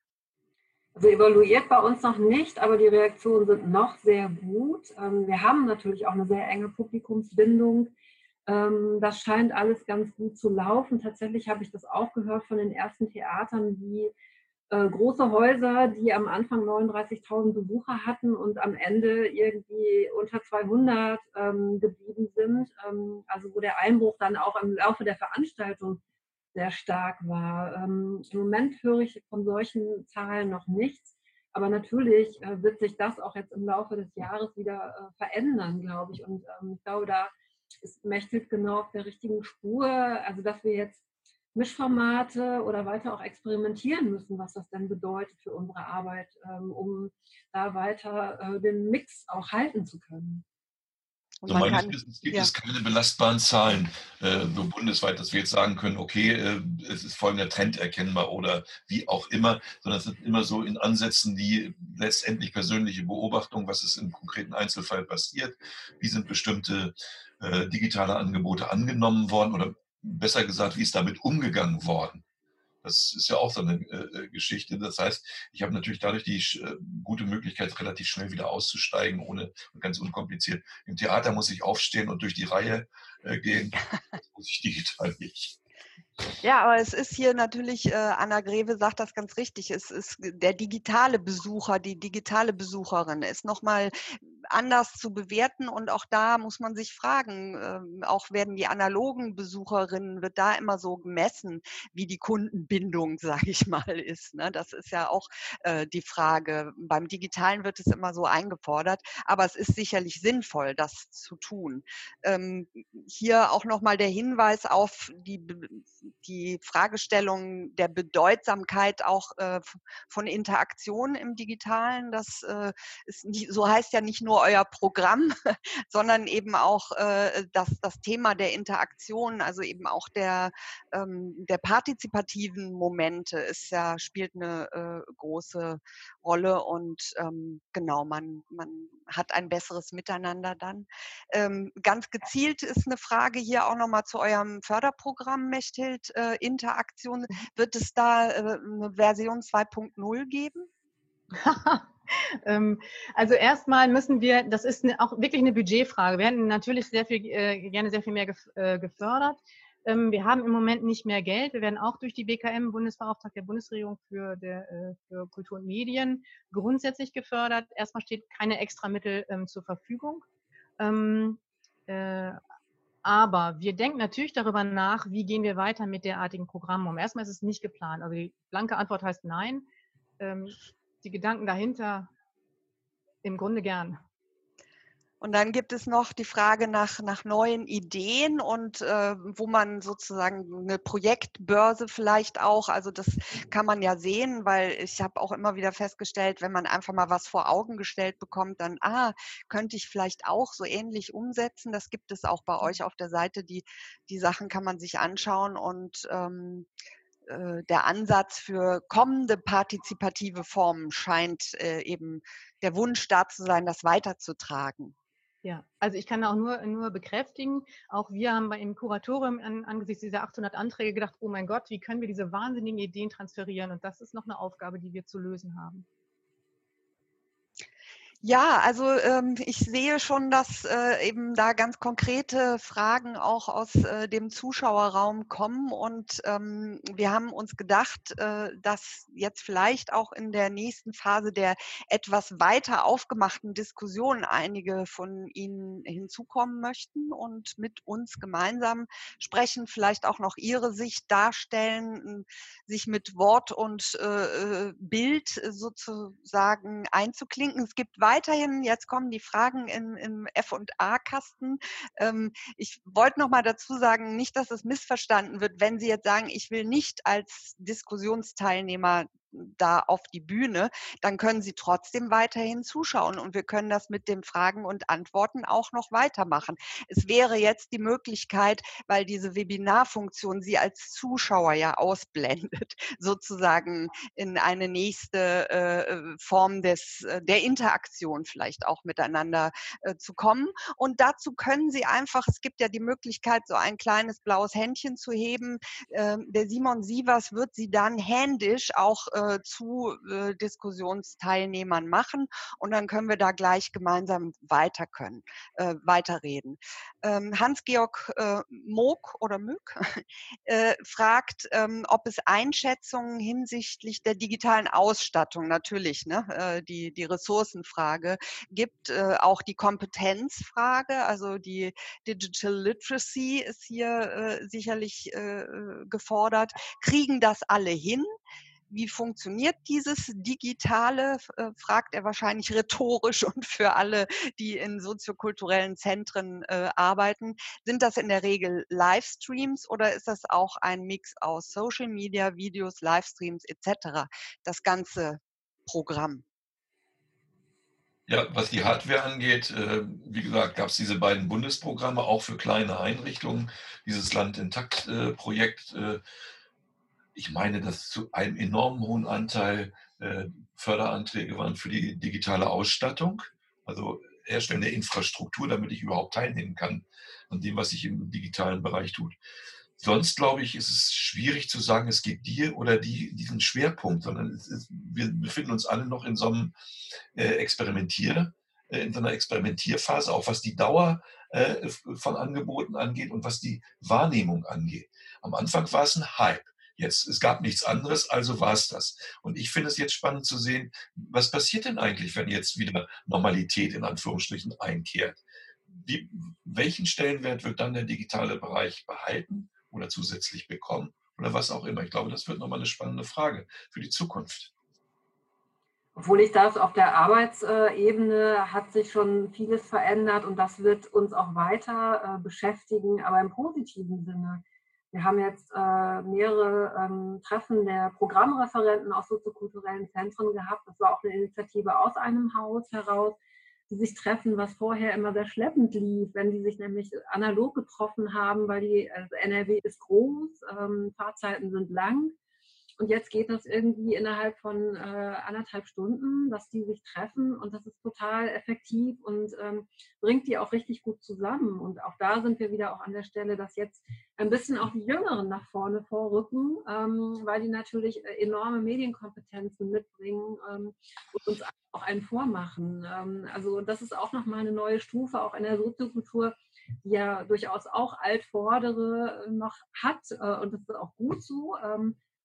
Also evaluiert bei uns noch nicht, aber die Reaktionen sind noch sehr gut. Ähm, wir haben natürlich auch eine sehr enge Publikumsbindung. Ähm, das scheint alles ganz gut zu laufen. Tatsächlich habe ich das auch gehört von den ersten Theatern, die äh, große Häuser, die am Anfang 39.000 Besucher hatten und am Ende irgendwie unter 200 ähm, geblieben sind. Ähm, also wo der Einbruch dann auch im Laufe der Veranstaltung sehr stark war. Ähm, Im Moment höre ich von solchen Zahlen noch nichts. Aber natürlich äh, wird sich das auch jetzt im Laufe des Jahres wieder äh, verändern, glaube ich. Und ähm, ich glaube, da ist Mechthild genau auf der richtigen Spur. Also, dass wir jetzt Mischformate oder weiter auch experimentieren müssen, was das denn bedeutet für unsere Arbeit, ähm, um da weiter äh, den Mix auch halten zu können. Und also meines Wissens gibt ja. es keine belastbaren Zahlen äh, so bundesweit, dass wir jetzt sagen können, okay, äh, es ist folgender Trend erkennbar oder wie auch immer, sondern es sind immer so in Ansätzen die letztendlich persönliche Beobachtung, was ist im konkreten Einzelfall passiert, wie sind bestimmte äh, digitale Angebote angenommen worden oder besser gesagt, wie ist damit umgegangen worden. Das ist ja auch so eine äh, äh Geschichte. Das heißt, ich habe natürlich dadurch die äh, gute Möglichkeit, relativ schnell wieder auszusteigen, ohne ganz unkompliziert. Im Theater muss ich aufstehen und durch die Reihe äh, gehen. Das muss ich digital nicht. Ja, aber es ist hier natürlich, äh, Anna Greve sagt das ganz richtig, es ist der digitale Besucher, die digitale Besucherin ist nochmal anders zu bewerten und auch da muss man sich fragen, ähm, auch werden die analogen Besucherinnen, wird da immer so gemessen, wie die Kundenbindung, sage ich mal, ist. Ne? Das ist ja auch äh, die Frage. Beim Digitalen wird es immer so eingefordert, aber es ist sicherlich sinnvoll, das zu tun. Ähm, hier auch nochmal der Hinweis auf die die Fragestellung der Bedeutsamkeit auch äh, von Interaktion im Digitalen. Das äh, ist nicht, so heißt ja nicht nur nur euer Programm, sondern eben auch äh, das, das Thema der Interaktion, also eben auch der, ähm, der partizipativen Momente ist ja, spielt eine äh, große Rolle und ähm, genau, man, man hat ein besseres Miteinander dann. Ähm, ganz gezielt ist eine Frage hier auch nochmal zu eurem Förderprogramm, Mechthild, äh, Interaktion. Mhm. Wird es da äh, eine Version 2.0 geben? Ähm, also erstmal müssen wir, das ist eine, auch wirklich eine Budgetfrage. Wir hätten natürlich sehr viel, äh, gerne sehr viel mehr äh, gefördert. Ähm, wir haben im Moment nicht mehr Geld. Wir werden auch durch die BKM, Bundesbeauftragte der Bundesregierung für, der, äh, für Kultur und Medien, grundsätzlich gefördert. Erstmal steht keine extra Mittel ähm, zur Verfügung. Aber wir denken natürlich darüber nach, wie gehen wir weiter mit derartigen Programmen um. Erstmal ist es nicht geplant. Also die blanke Antwort heißt nein. Die Gedanken dahinter im Grunde gern. Und dann gibt es noch die Frage nach, nach neuen Ideen und äh, wo man sozusagen eine Projektbörse vielleicht auch, also das kann man ja sehen, weil ich habe auch immer wieder festgestellt, wenn man einfach mal was vor Augen gestellt bekommt, dann, ah, könnte ich vielleicht auch so ähnlich umsetzen. Das gibt es auch bei euch auf der Seite. Die, die Sachen kann man sich anschauen und ähm, äh, der Ansatz für kommende partizipative Formen scheint äh, eben der Wunsch da zu sein, das weiterzutragen. Ja, also ich kann auch nur, nur bekräftigen, auch wir haben im Kuratorium an, angesichts dieser 800 Anträge gedacht, oh mein Gott, wie können wir diese wahnsinnigen Ideen transferieren? Und das ist noch eine Aufgabe, die wir zu lösen haben. Ja, also ähm, ich sehe schon, dass äh, eben da ganz konkrete Fragen auch aus äh, dem Zuschauerraum kommen. Und ähm, wir haben uns gedacht, äh, dass jetzt vielleicht auch in der nächsten Phase der etwas weiter aufgemachten Diskussion einige von Ihnen hinzukommen möchten und mit uns gemeinsam sprechen, vielleicht auch noch ihre Sicht darstellen, sich mit Wort und äh, äh, Bild sozusagen einzuklinken. Es gibt weiterhin, jetzt kommen die Fragen im, im F&A-Kasten. Ähm, ich wollte noch mal dazu sagen, nicht, dass es missverstanden wird, wenn Sie jetzt sagen, ich will nicht als Diskussionsteilnehmer da auf die Bühne, dann können Sie trotzdem weiterhin zuschauen und wir können das mit den Fragen und Antworten auch noch weitermachen. Es wäre jetzt die Möglichkeit, weil diese Webinarfunktion Sie als Zuschauer ja ausblendet, sozusagen in eine nächste äh, Form des, äh, der Interaktion vielleicht auch miteinander äh, zu kommen. Und dazu können Sie einfach, es gibt ja die Möglichkeit, so ein kleines blaues Händchen zu heben. Ähm, der Simon Sievers wird Sie dann händisch auch äh, äh, zu äh, Diskussionsteilnehmern machen und dann können wir da gleich gemeinsam weiter können, äh, weiterreden. Ähm, Hans-Georg äh, Moog oder Mück äh, fragt, ähm, ob es Einschätzungen hinsichtlich der digitalen Ausstattung natürlich, ne, äh, die, die Ressourcenfrage gibt, äh, auch die Kompetenzfrage, also die Digital Literacy ist hier äh, sicherlich äh, gefordert. Kriegen das alle hin? Wie funktioniert dieses Digitale, äh, fragt er wahrscheinlich rhetorisch und für alle, die in soziokulturellen Zentren äh, arbeiten. Sind das in der Regel Livestreams oder ist das auch ein Mix aus Social Media, Videos, Livestreams etc., das ganze Programm? Ja, was die Hardware angeht, äh, wie gesagt, gab es diese beiden Bundesprogramme auch für kleine Einrichtungen. Dieses Land intakt äh, Projekt äh, ich meine, dass zu einem enorm hohen Anteil äh, Förderanträge waren für die digitale Ausstattung, also Herstellen der Infrastruktur, damit ich überhaupt teilnehmen kann an dem, was sich im digitalen Bereich tut. Sonst glaube ich, ist es schwierig zu sagen, es gibt dir oder die, diesen Schwerpunkt, sondern ist, wir befinden uns alle noch in so einem äh, Experimentier, äh, in so einer Experimentierphase, auch was die Dauer äh, von Angeboten angeht und was die Wahrnehmung angeht. Am Anfang war es ein Hype. Jetzt, es gab nichts anderes, also war es das. Und ich finde es jetzt spannend zu sehen, was passiert denn eigentlich, wenn jetzt wieder Normalität in Anführungsstrichen einkehrt? Wie, welchen Stellenwert wird dann der digitale Bereich behalten oder zusätzlich bekommen oder was auch immer? Ich glaube, das wird nochmal eine spannende Frage für die Zukunft. Obwohl ich das auf der Arbeitsebene hat sich schon vieles verändert und das wird uns auch weiter äh, beschäftigen, aber im positiven Sinne. Wir haben jetzt äh, mehrere ähm, Treffen der Programmreferenten aus soziokulturellen Zentren gehabt. Das war auch eine Initiative aus einem Haus heraus. die sich treffen, was vorher immer sehr schleppend lief, wenn die sich nämlich analog getroffen haben, weil die also NRW ist groß, ähm, Fahrzeiten sind lang und jetzt geht das irgendwie innerhalb von äh, anderthalb Stunden, dass die sich treffen und das ist total effektiv und ähm, bringt die auch richtig gut zusammen. Und auch da sind wir wieder auch an der Stelle, dass jetzt ein bisschen auch die Jüngeren nach vorne vorrücken, ähm, weil die natürlich äh, enorme Medienkompetenzen mitbringen ähm, und uns auch einen vormachen. Ähm, also das ist auch nochmal eine neue Stufe, auch in der Soziokultur, die ja durchaus auch Altvordere äh, noch hat äh, und das ist auch gut so.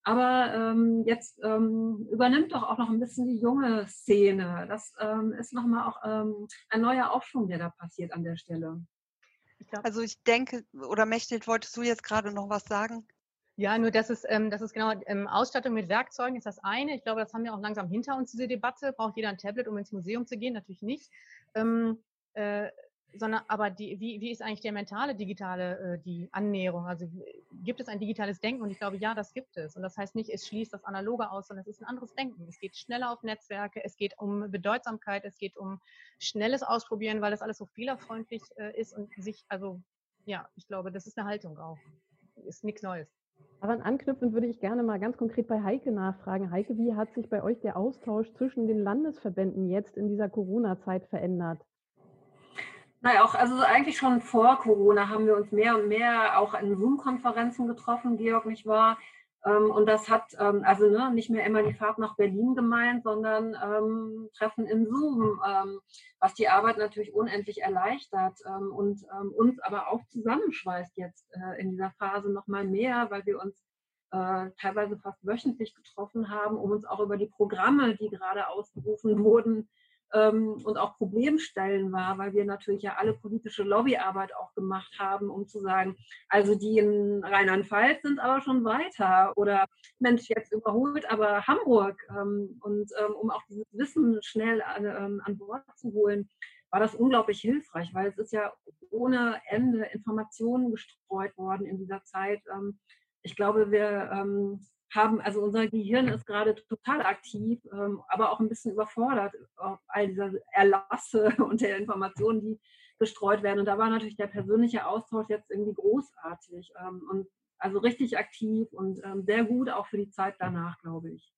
Aber ähm, jetzt ähm, übernimmt doch auch noch ein bisschen die junge Szene. Das ähm, ist nochmal auch ähm, ein neuer Aufschwung, der da passiert an der Stelle. Ich glaub, also ich denke, oder Mechthild, wolltest du jetzt gerade noch was sagen? Ja, nur das ist, ähm, das ist genau, ähm, Ausstattung mit Werkzeugen ist das eine. Ich glaube, das haben wir auch langsam hinter uns, diese Debatte. Braucht jeder ein Tablet, um ins Museum zu gehen? Natürlich nicht. Ähm, äh, sondern aber die, wie, wie ist eigentlich der mentale digitale, äh, die Annäherung? Also gibt es ein digitales Denken? Und ich glaube, ja, das gibt es. Und das heißt nicht, es schließt das Analoge aus, sondern es ist ein anderes Denken. Es geht schneller auf Netzwerke, es geht um Bedeutsamkeit, es geht um schnelles Ausprobieren, weil das alles so fehlerfreundlich äh, ist und sich, also ja, ich glaube, das ist eine Haltung auch. Ist nichts Neues. Daran anknüpfend würde ich gerne mal ganz konkret bei Heike nachfragen. Heike, wie hat sich bei euch der Austausch zwischen den Landesverbänden jetzt in dieser Corona-Zeit verändert? Naja, auch, also eigentlich schon vor Corona haben wir uns mehr und mehr auch in Zoom-Konferenzen getroffen, Georg, nicht wahr? Ähm, und das hat ähm, also ne, nicht mehr immer die Fahrt nach Berlin gemeint, sondern ähm, Treffen in Zoom, ähm, was die Arbeit natürlich unendlich erleichtert ähm, und ähm, uns aber auch zusammenschweißt jetzt äh, in dieser Phase nochmal mehr, weil wir uns äh, teilweise fast wöchentlich getroffen haben, um uns auch über die Programme, die gerade ausgerufen wurden, und auch Problemstellen war, weil wir natürlich ja alle politische Lobbyarbeit auch gemacht haben, um zu sagen, also die in Rheinland-Pfalz sind aber schon weiter oder Mensch, jetzt überholt aber Hamburg ähm, und ähm, um auch dieses Wissen schnell an, ähm, an Bord zu holen, war das unglaublich hilfreich, weil es ist ja ohne Ende Informationen gestreut worden in dieser Zeit. Ähm, ich glaube, wir ähm, haben, also unser Gehirn ist gerade total aktiv, ähm, aber auch ein bisschen überfordert auf all dieser Erlasse und der Informationen, die gestreut werden. Und da war natürlich der persönliche Austausch jetzt irgendwie großartig ähm, und also richtig aktiv und ähm, sehr gut auch für die Zeit danach, glaube ich.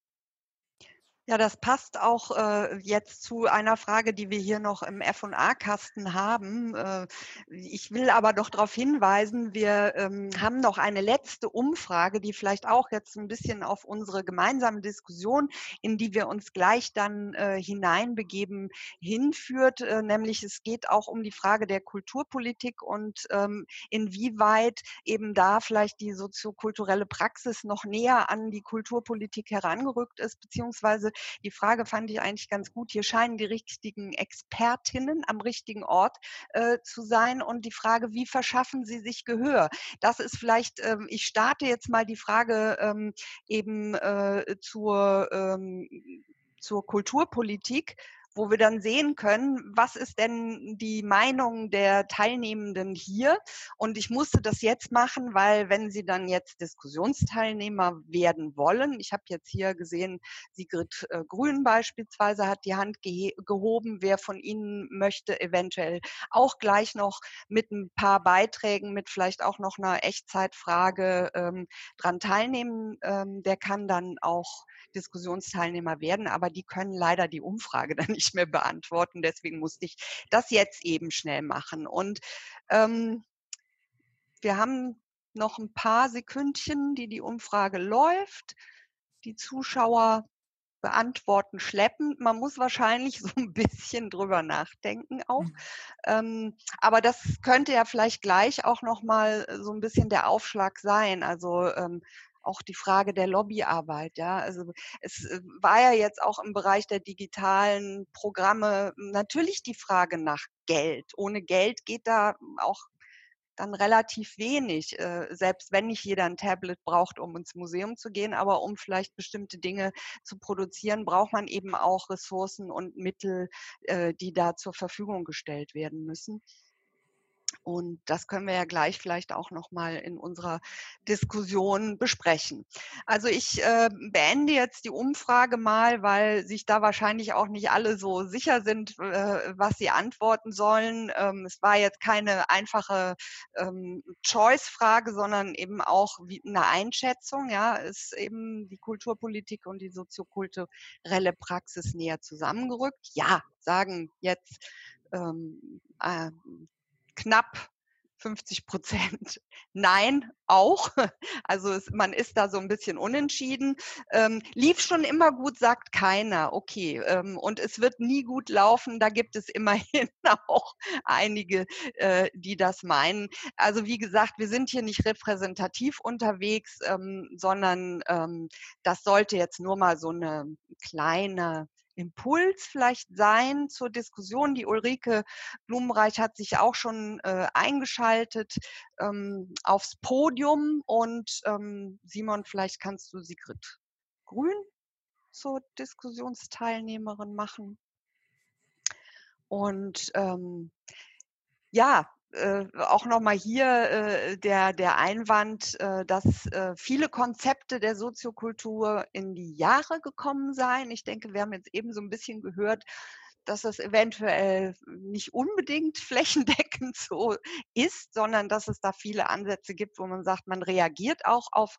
Ja, das passt auch äh, jetzt zu einer Frage, die wir hier noch im F&A-Kasten haben. Äh, ich will aber doch darauf hinweisen, wir ähm, haben noch eine letzte Umfrage, die vielleicht auch jetzt ein bisschen auf unsere gemeinsame Diskussion, in die wir uns gleich dann äh, hineinbegeben, hinführt. Äh, nämlich es geht auch um die Frage der Kulturpolitik und ähm, inwieweit eben da vielleicht die soziokulturelle Praxis noch näher an die Kulturpolitik herangerückt ist, beziehungsweise die Frage fand ich eigentlich ganz gut. Hier scheinen die richtigen Expertinnen am richtigen Ort äh, zu sein. Und die Frage, wie verschaffen sie sich Gehör? Das ist vielleicht, ähm, ich starte jetzt mal die Frage ähm, eben äh, zur, ähm, zur Kulturpolitik wo wir dann sehen können, was ist denn die Meinung der Teilnehmenden hier. Und ich musste das jetzt machen, weil wenn Sie dann jetzt Diskussionsteilnehmer werden wollen, ich habe jetzt hier gesehen, Sigrid äh, Grün beispielsweise hat die Hand gehoben, wer von Ihnen möchte eventuell auch gleich noch mit ein paar Beiträgen, mit vielleicht auch noch einer Echtzeitfrage ähm, dran teilnehmen, ähm, der kann dann auch Diskussionsteilnehmer werden, aber die können leider die Umfrage dann nicht mehr beantworten. Deswegen musste ich das jetzt eben schnell machen. Und ähm, wir haben noch ein paar Sekündchen, die die Umfrage läuft. Die Zuschauer beantworten schleppend. Man muss wahrscheinlich so ein bisschen drüber nachdenken auch. Mhm. Ähm, aber das könnte ja vielleicht gleich auch noch mal so ein bisschen der Aufschlag sein. Also ähm, auch die Frage der Lobbyarbeit. Ja, also es äh, war ja jetzt auch im Bereich der digitalen Programme natürlich die Frage nach Geld. Ohne Geld geht da auch dann relativ wenig, äh, selbst wenn nicht jeder ein Tablet braucht, um ins Museum zu gehen, aber um vielleicht bestimmte Dinge zu produzieren, braucht man eben auch Ressourcen und Mittel, äh, die da zur Verfügung gestellt werden müssen. Und das können wir ja gleich vielleicht auch noch mal in unserer Diskussion besprechen. Also ich äh, beende jetzt die Umfrage mal, weil sich da wahrscheinlich auch nicht alle so sicher sind, äh, was sie antworten sollen. Ähm, es war jetzt keine einfache ähm, Choice-Frage, sondern eben auch wie eine Einschätzung. Ja, ist eben die Kulturpolitik und die soziokulturelle Praxis näher zusammengerückt? Ja, sagen jetzt ähm, äh, knapp 50 Prozent Nein auch. Also es, man ist da so ein bisschen unentschieden. Ähm, lief schon immer gut, sagt keiner. Okay. Ähm, und es wird nie gut laufen. Da gibt es immerhin auch einige, äh, die das meinen. Also wie gesagt, wir sind hier nicht repräsentativ unterwegs, ähm, sondern ähm, das sollte jetzt nur mal so eine kleine Impuls vielleicht sein zur Diskussion. Die Ulrike Blumenreich hat sich auch schon äh, eingeschaltet ähm, aufs Podium und ähm, Simon, vielleicht kannst du Sigrid Grün zur Diskussionsteilnehmerin machen. Und ähm, ja, äh, auch nochmal hier äh, der, der Einwand, äh, dass äh, viele Konzepte der Soziokultur in die Jahre gekommen seien. Ich denke, wir haben jetzt eben so ein bisschen gehört, dass das eventuell nicht unbedingt flächendeckend so ist, sondern dass es da viele Ansätze gibt, wo man sagt, man reagiert auch auf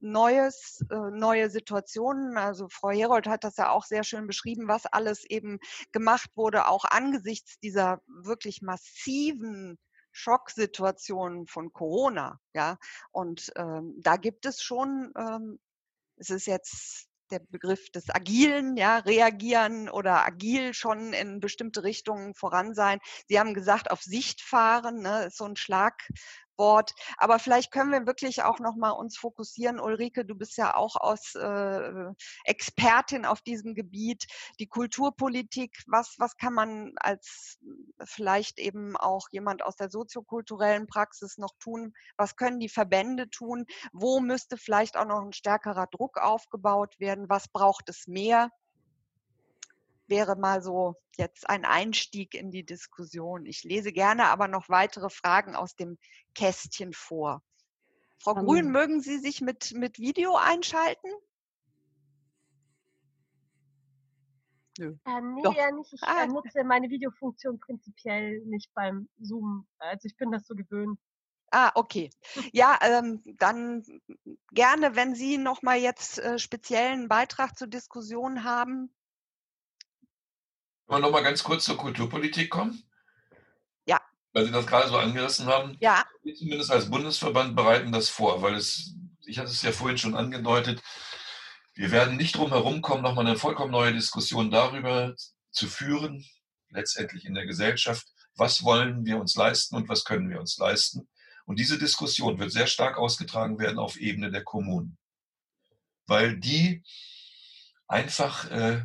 Neues, äh, neue Situationen. Also Frau Herold hat das ja auch sehr schön beschrieben, was alles eben gemacht wurde, auch angesichts dieser wirklich massiven Schocksituationen von Corona. Ja, und ähm, da gibt es schon, ähm, es ist jetzt der Begriff des Agilen, ja, reagieren oder agil schon in bestimmte Richtungen voran sein. Sie haben gesagt, auf Sicht fahren, ne, ist so ein Schlag, Wort. Aber vielleicht können wir wirklich auch noch mal uns fokussieren. Ulrike, du bist ja auch aus äh, Expertin auf diesem Gebiet. Die Kulturpolitik, was, was kann man als vielleicht eben auch jemand aus der soziokulturellen Praxis noch tun? Was können die Verbände tun? Wo müsste vielleicht auch noch ein stärkerer Druck aufgebaut werden? Was braucht es mehr? Wäre mal so jetzt ein Einstieg in die Diskussion. Ich lese gerne aber noch weitere Fragen aus dem Kästchen vor. Frau um, Grün, mögen Sie sich mit, mit Video einschalten? Nö. Äh, nee, Doch. eher nicht. Ich ah. nutze meine Videofunktion prinzipiell nicht beim Zoom. Also ich bin das so gewöhnt. Ah, okay. Ja, ähm, dann gerne, wenn Sie noch mal jetzt äh, speziellen Beitrag zur Diskussion haben, wollen wir noch mal ganz kurz zur Kulturpolitik kommen? Ja. Weil Sie das gerade so angerissen haben. Ja. Wir zumindest als Bundesverband bereiten das vor, weil es, ich hatte es ja vorhin schon angedeutet, wir werden nicht drum herum kommen, nochmal eine vollkommen neue Diskussion darüber zu führen, letztendlich in der Gesellschaft, was wollen wir uns leisten und was können wir uns leisten. Und diese Diskussion wird sehr stark ausgetragen werden auf Ebene der Kommunen, weil die einfach äh,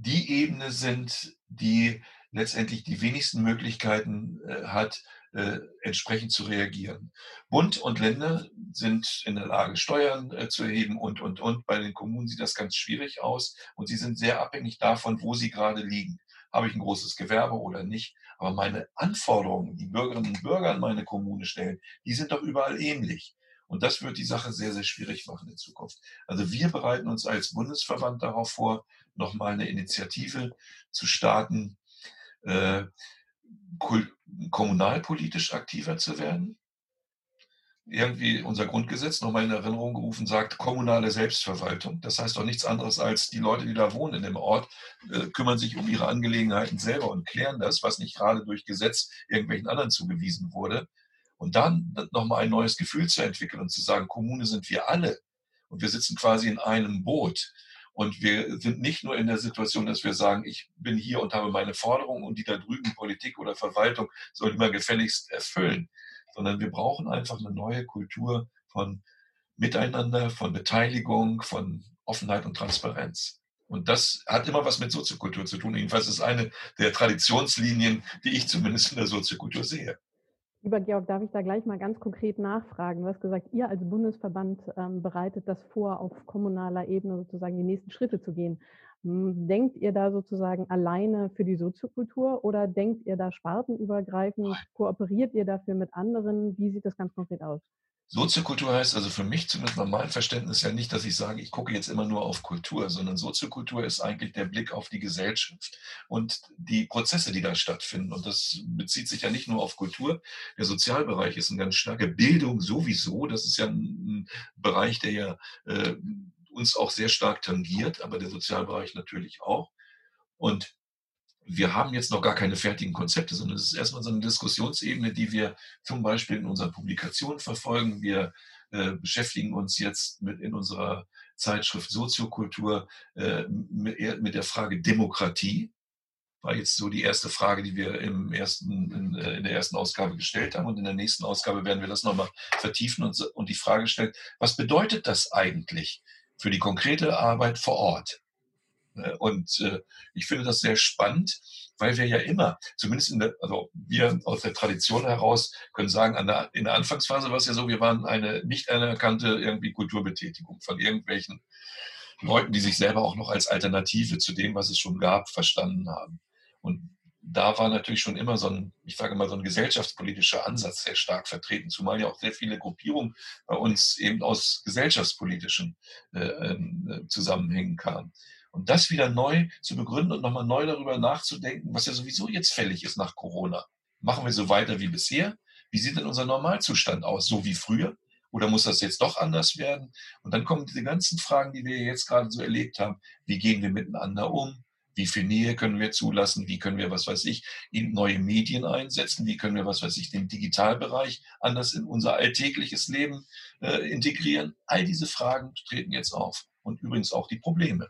die Ebene sind, die letztendlich die wenigsten Möglichkeiten äh, hat, äh, entsprechend zu reagieren. Bund und Länder sind in der Lage, Steuern äh, zu erheben und, und, und. Bei den Kommunen sieht das ganz schwierig aus und sie sind sehr abhängig davon, wo sie gerade liegen. Habe ich ein großes Gewerbe oder nicht? Aber meine Anforderungen, die Bürgerinnen und Bürger an meine Kommune stellen, die sind doch überall ähnlich. Und das wird die Sache sehr, sehr schwierig machen in Zukunft. Also wir bereiten uns als Bundesverband darauf vor, nochmal eine Initiative zu starten, äh, kommunalpolitisch aktiver zu werden. Irgendwie unser Grundgesetz nochmal in Erinnerung gerufen sagt, kommunale Selbstverwaltung. Das heißt doch nichts anderes als die Leute, die da wohnen in dem Ort, äh, kümmern sich um ihre Angelegenheiten selber und klären das, was nicht gerade durch Gesetz irgendwelchen anderen zugewiesen wurde. Und dann nochmal ein neues Gefühl zu entwickeln und zu sagen, Kommune sind wir alle. Und wir sitzen quasi in einem Boot. Und wir sind nicht nur in der Situation, dass wir sagen, ich bin hier und habe meine Forderungen und die da drüben Politik oder Verwaltung soll immer gefälligst erfüllen, sondern wir brauchen einfach eine neue Kultur von Miteinander, von Beteiligung, von Offenheit und Transparenz. Und das hat immer was mit Soziokultur zu tun. Jedenfalls ist eine der Traditionslinien, die ich zumindest in der Soziokultur sehe. Lieber Georg, darf ich da gleich mal ganz konkret nachfragen? Du hast gesagt, ihr als Bundesverband ähm, bereitet das vor, auf kommunaler Ebene sozusagen die nächsten Schritte zu gehen. Denkt ihr da sozusagen alleine für die Soziokultur oder denkt ihr da spartenübergreifend? Kooperiert ihr dafür mit anderen? Wie sieht das ganz konkret aus? Soziokultur heißt also für mich zumindest bei meinem Verständnis ja nicht, dass ich sage, ich gucke jetzt immer nur auf Kultur, sondern Soziokultur ist eigentlich der Blick auf die Gesellschaft und die Prozesse, die da stattfinden. Und das bezieht sich ja nicht nur auf Kultur. Der Sozialbereich ist eine ganz starke Bildung sowieso. Das ist ja ein, Bereich, der ja äh, uns auch sehr stark tangiert, aber der Sozialbereich natürlich auch. Und wir haben jetzt noch gar keine fertigen Konzepte, sondern es ist erstmal so eine Diskussionsebene, die wir zum Beispiel in unseren Publikationen verfolgen. Wir äh, beschäftigen uns jetzt mit in unserer Zeitschrift Soziokultur äh, mit, der Frage Demokratie. War jetzt so die erste Frage, die wir im ersten, in, äh, in der ersten Ausgabe gestellt haben. Und in der nächsten Ausgabe werden wir das nochmal vertiefen und, und die Frage stellen, was bedeutet das eigentlich für die konkrete Arbeit vor Ort? Äh, und äh, ich finde das sehr spannend, weil wir ja immer, zumindest in der, also wir aus der Tradition heraus können sagen, an der, in der Anfangsphase war es ja so, wir waren eine nicht anerkannte irgendwie Kulturbetätigung von irgendwelchen Leuten, die sich selber auch noch als Alternative zu dem, was es schon gab, verstanden haben. Und da war natürlich schon immer so ein, ich sage mal, so ein gesellschaftspolitischer Ansatz sehr stark vertreten, zumal ja auch sehr viele Gruppierungen bei uns eben aus gesellschaftspolitischen äh, äh, Zusammenhängen kamen. Und das wieder neu zu begründen und nochmal neu darüber nachzudenken, was ja sowieso jetzt fällig ist nach Corona. Machen wir so weiter wie bisher? Wie sieht denn unser Normalzustand aus? So wie früher? Oder muss das jetzt doch anders werden? Und dann kommen diese ganzen Fragen, die wir jetzt gerade so erlebt haben. Wie gehen wir miteinander um? Wie viel Nähe können wir zulassen? Wie können wir, was weiß ich, in neue Medien einsetzen? Wie können wir, was weiß ich, den Digitalbereich anders in unser alltägliches Leben äh, integrieren? All diese Fragen treten jetzt auf. Und übrigens auch die Probleme.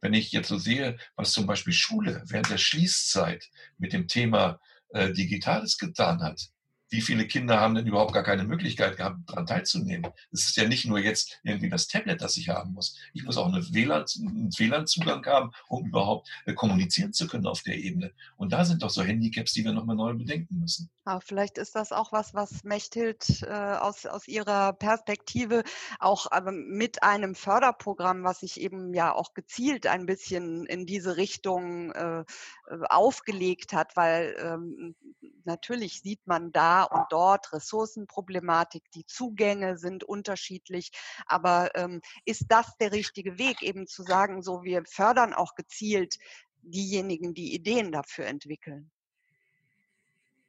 Wenn ich jetzt so sehe, was zum Beispiel Schule während der Schließzeit mit dem Thema äh, Digitales getan hat, wie viele Kinder haben denn überhaupt gar keine Möglichkeit gehabt, daran teilzunehmen? Es ist ja nicht nur jetzt irgendwie das Tablet, das ich haben muss. Ich muss auch eine WLAN, einen WLAN-Zugang haben, um überhaupt äh, kommunizieren zu können auf der Ebene. Und da sind doch so Handicaps, die wir nochmal neu bedenken müssen. Ja, vielleicht ist das auch was, was Mechthild äh, aus, aus ihrer Perspektive auch aber mit einem Förderprogramm, was sich eben ja auch gezielt ein bisschen in diese Richtung äh aufgelegt hat, weil ähm, natürlich sieht man da, und dort Ressourcenproblematik, die Zugänge sind unterschiedlich. Aber ähm, ist das der richtige Weg, eben zu sagen, so wir fördern auch gezielt diejenigen, die Ideen dafür entwickeln?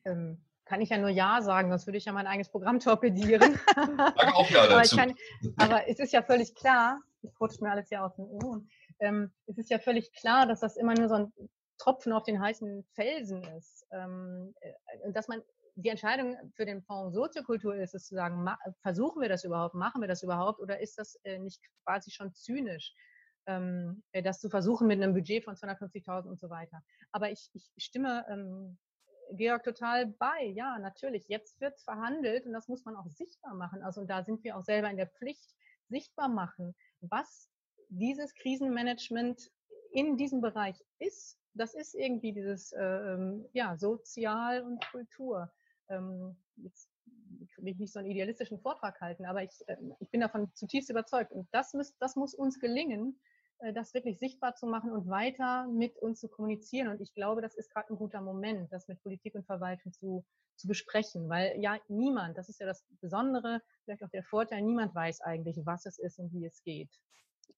Ähm, kann ich ja nur Ja sagen, sonst würde ich ja mein eigenes Programm torpedieren. Sag auch Ja dazu. aber, kann, aber, es ist ja völlig klar, ich rutsche mir alles ja aus den Ohren, ähm, es ist ja völlig klar, dass das immer nur so ein Tropfen auf den heißen Felsen ist. Ähm, äh, dass man die Entscheidung für den Fonds Soziokultur ist es zu sagen, versuchen wir das überhaupt, machen wir das überhaupt oder ist das äh, nicht quasi schon zynisch, ähm, äh, das zu versuchen mit einem Budget von 250.000 und so weiter. Aber ich, ich stimme ähm, Georg total bei. Ja, natürlich. Jetzt wird verhandelt und das muss man auch sichtbar machen. Also da sind wir auch selber in der Pflicht, sichtbar machen, was dieses Krisenmanagement in diesem Bereich ist. Das ist irgendwie dieses äh, ähm, ja, Sozial und Kultur ähm, jetzt will ich nicht so einen idealistischen Vortrag halten, aber ich, äh, ich bin davon zutiefst überzeugt. Und das, muss, das muss uns gelingen, äh, das wirklich sichtbar zu machen und weiter mit uns zu kommunizieren. Und ich glaube, das ist gerade ein guter Moment, das mit Politik und Verwaltung zu, zu besprechen, weil ja niemand, das ist ja das Besondere, vielleicht auch der Vorteil, niemand weiß eigentlich, was es ist und wie es geht.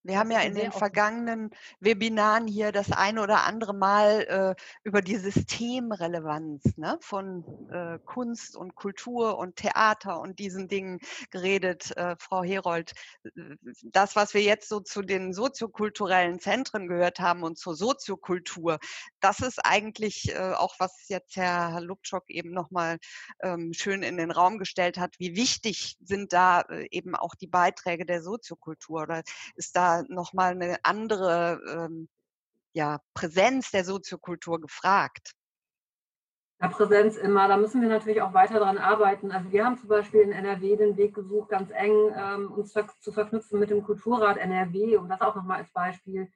Wir haben ja in den vergangenen Webinaren hier das eine oder andere Mal äh, über die Systemrelevanz ne, von äh, Kunst und Kultur und Theater und diesen Dingen geredet, äh, Frau Herold. Das, was wir jetzt so zu den soziokulturellen Zentren gehört haben und zur Soziokultur, das ist eigentlich äh, auch, was jetzt Herr Lubczok eben nochmal ähm, schön in den Raum gestellt hat. Wie wichtig sind da äh, eben auch die Beiträge der Soziokultur oder ist da nochmal eine andere ähm, ja, Präsenz der Soziokultur gefragt? Ja, Präsenz immer. Da müssen wir natürlich auch weiter daran arbeiten. Also wir haben zum Beispiel in NRW den Weg gesucht, ganz eng ähm, uns zu verknüpfen mit dem Kulturrat NRW, um das auch nochmal als Beispiel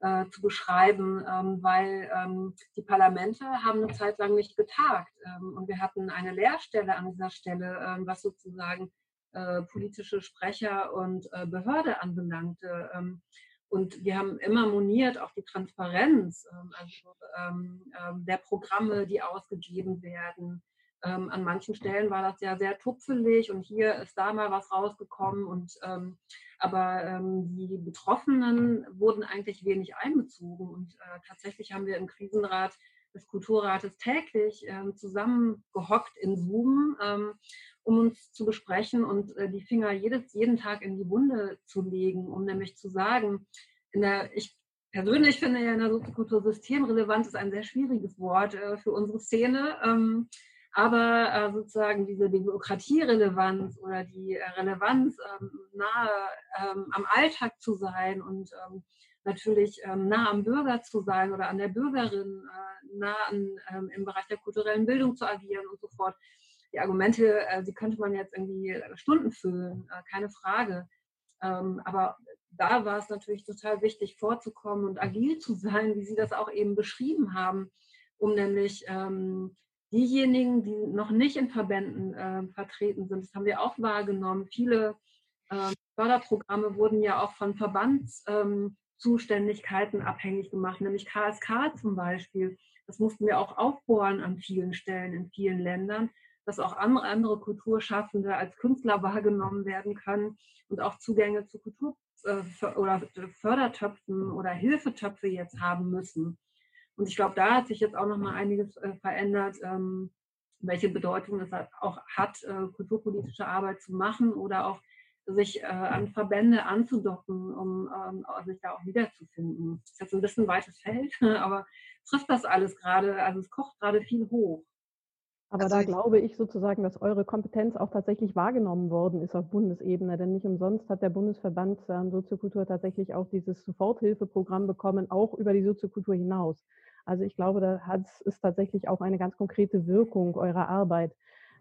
äh, zu beschreiben, ähm, weil ähm, die Parlamente haben eine Zeit lang nicht getagt ähm, und wir hatten eine Leerstelle an dieser Stelle, ähm, was sozusagen äh, politische Sprecher und äh, Behörde anbelangte. Ähm, Und wir haben immer moniert auch die Transparenz ähm, also, ähm, ähm, der Programme, die ausgegeben werden. Ähm, an manchen Stellen war das ja sehr tupfelig und hier ist da mal was rausgekommen. Und, ähm, aber die Betroffenen wurden eigentlich wenig einbezogen. Und äh, tatsächlich haben wir im Krisenrat des Kulturrates täglich zusammengehockt in Zoom um uns zu besprechen und äh, die Finger jedes, jeden Tag in die Wunde zu legen, um nämlich zu sagen, in der, ich persönlich finde ja in der Soziokultur systemrelevant ist ein sehr schwieriges Wort äh, für unsere Szene. Ähm, aber äh, sozusagen diese Demokratierelevanz oder die Relevanz ähm, nahe ähm, am Alltag zu sein und ähm, natürlich ähm, nah am Bürger zu sein oder an der Bürgerin, äh, nah an, ähm, im Bereich der kulturellen Bildung zu agieren und so fort die Argumente, äh, die könnte man jetzt irgendwie Stunden füllen, äh, keine Frage. Ähm, aber da war es natürlich total wichtig, vorzukommen und agil zu sein, wie Sie das auch eben beschrieben haben, um nämlich ähm, diejenigen, die noch nicht in Verbänden äh, vertreten sind, das haben wir auch wahrgenommen. Viele äh, Förderprogramme wurden ja auch von Verbandszuständigkeiten ähm, abhängig gemacht, nämlich KSK zum Beispiel. Das mussten wir auch aufbohren an vielen Stellen in vielen Ländern, dass auch andere, andere Kulturschaffende als Künstler wahrgenommen werden können und auch Zugänge zu Kultur äh, oder Fördertöpfen oder Hilfetöpfe jetzt haben müssen. Und ich glaube, da hat sich jetzt auch noch mal einiges äh, verändert, ähm, welche Bedeutung es auch hat, äh, kulturpolitische Arbeit zu machen oder auch sich an Verbände anzudocken, um ähm, sich da auch wiederzufinden. Das ist jetzt ein bisschen ein weites Feld, aber trifft das alles gerade, also es kocht gerade viel hoch. Aber also da glaube ich sozusagen, dass eure Kompetenz auch tatsächlich wahrgenommen worden ist auf Bundesebene. Denn nicht umsonst hat der Bundesverband ähm, Soziokultur tatsächlich auch dieses Soforthilfeprogramm bekommen, auch über die Soziokultur hinaus. Also ich glaube, da hat es tatsächlich auch eine ganz konkrete Wirkung eurer Arbeit.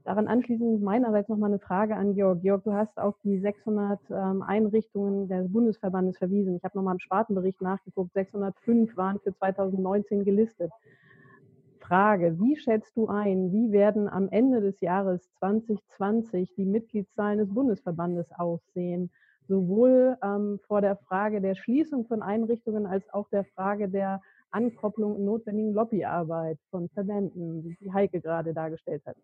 Daran anschließend meinerseits nochmal eine Frage an Georg. Georg, du hast auf die 600 ähm, Einrichtungen des Bundesverbandes verwiesen. Ich habe nochmal im Spartenbericht nachgeguckt. 605 waren für 2019 gelistet. Frage, wie schätzt du ein, wie werden am Ende des Jahres 2020 die Mitgliedszahlen des Bundesverbandes aussehen? Sowohl ähm, vor der Frage der Schließung von Einrichtungen als auch der Frage der Ankopplung und notwendigen Lobbyarbeit von Verbänden, wie Heike gerade dargestellt hat.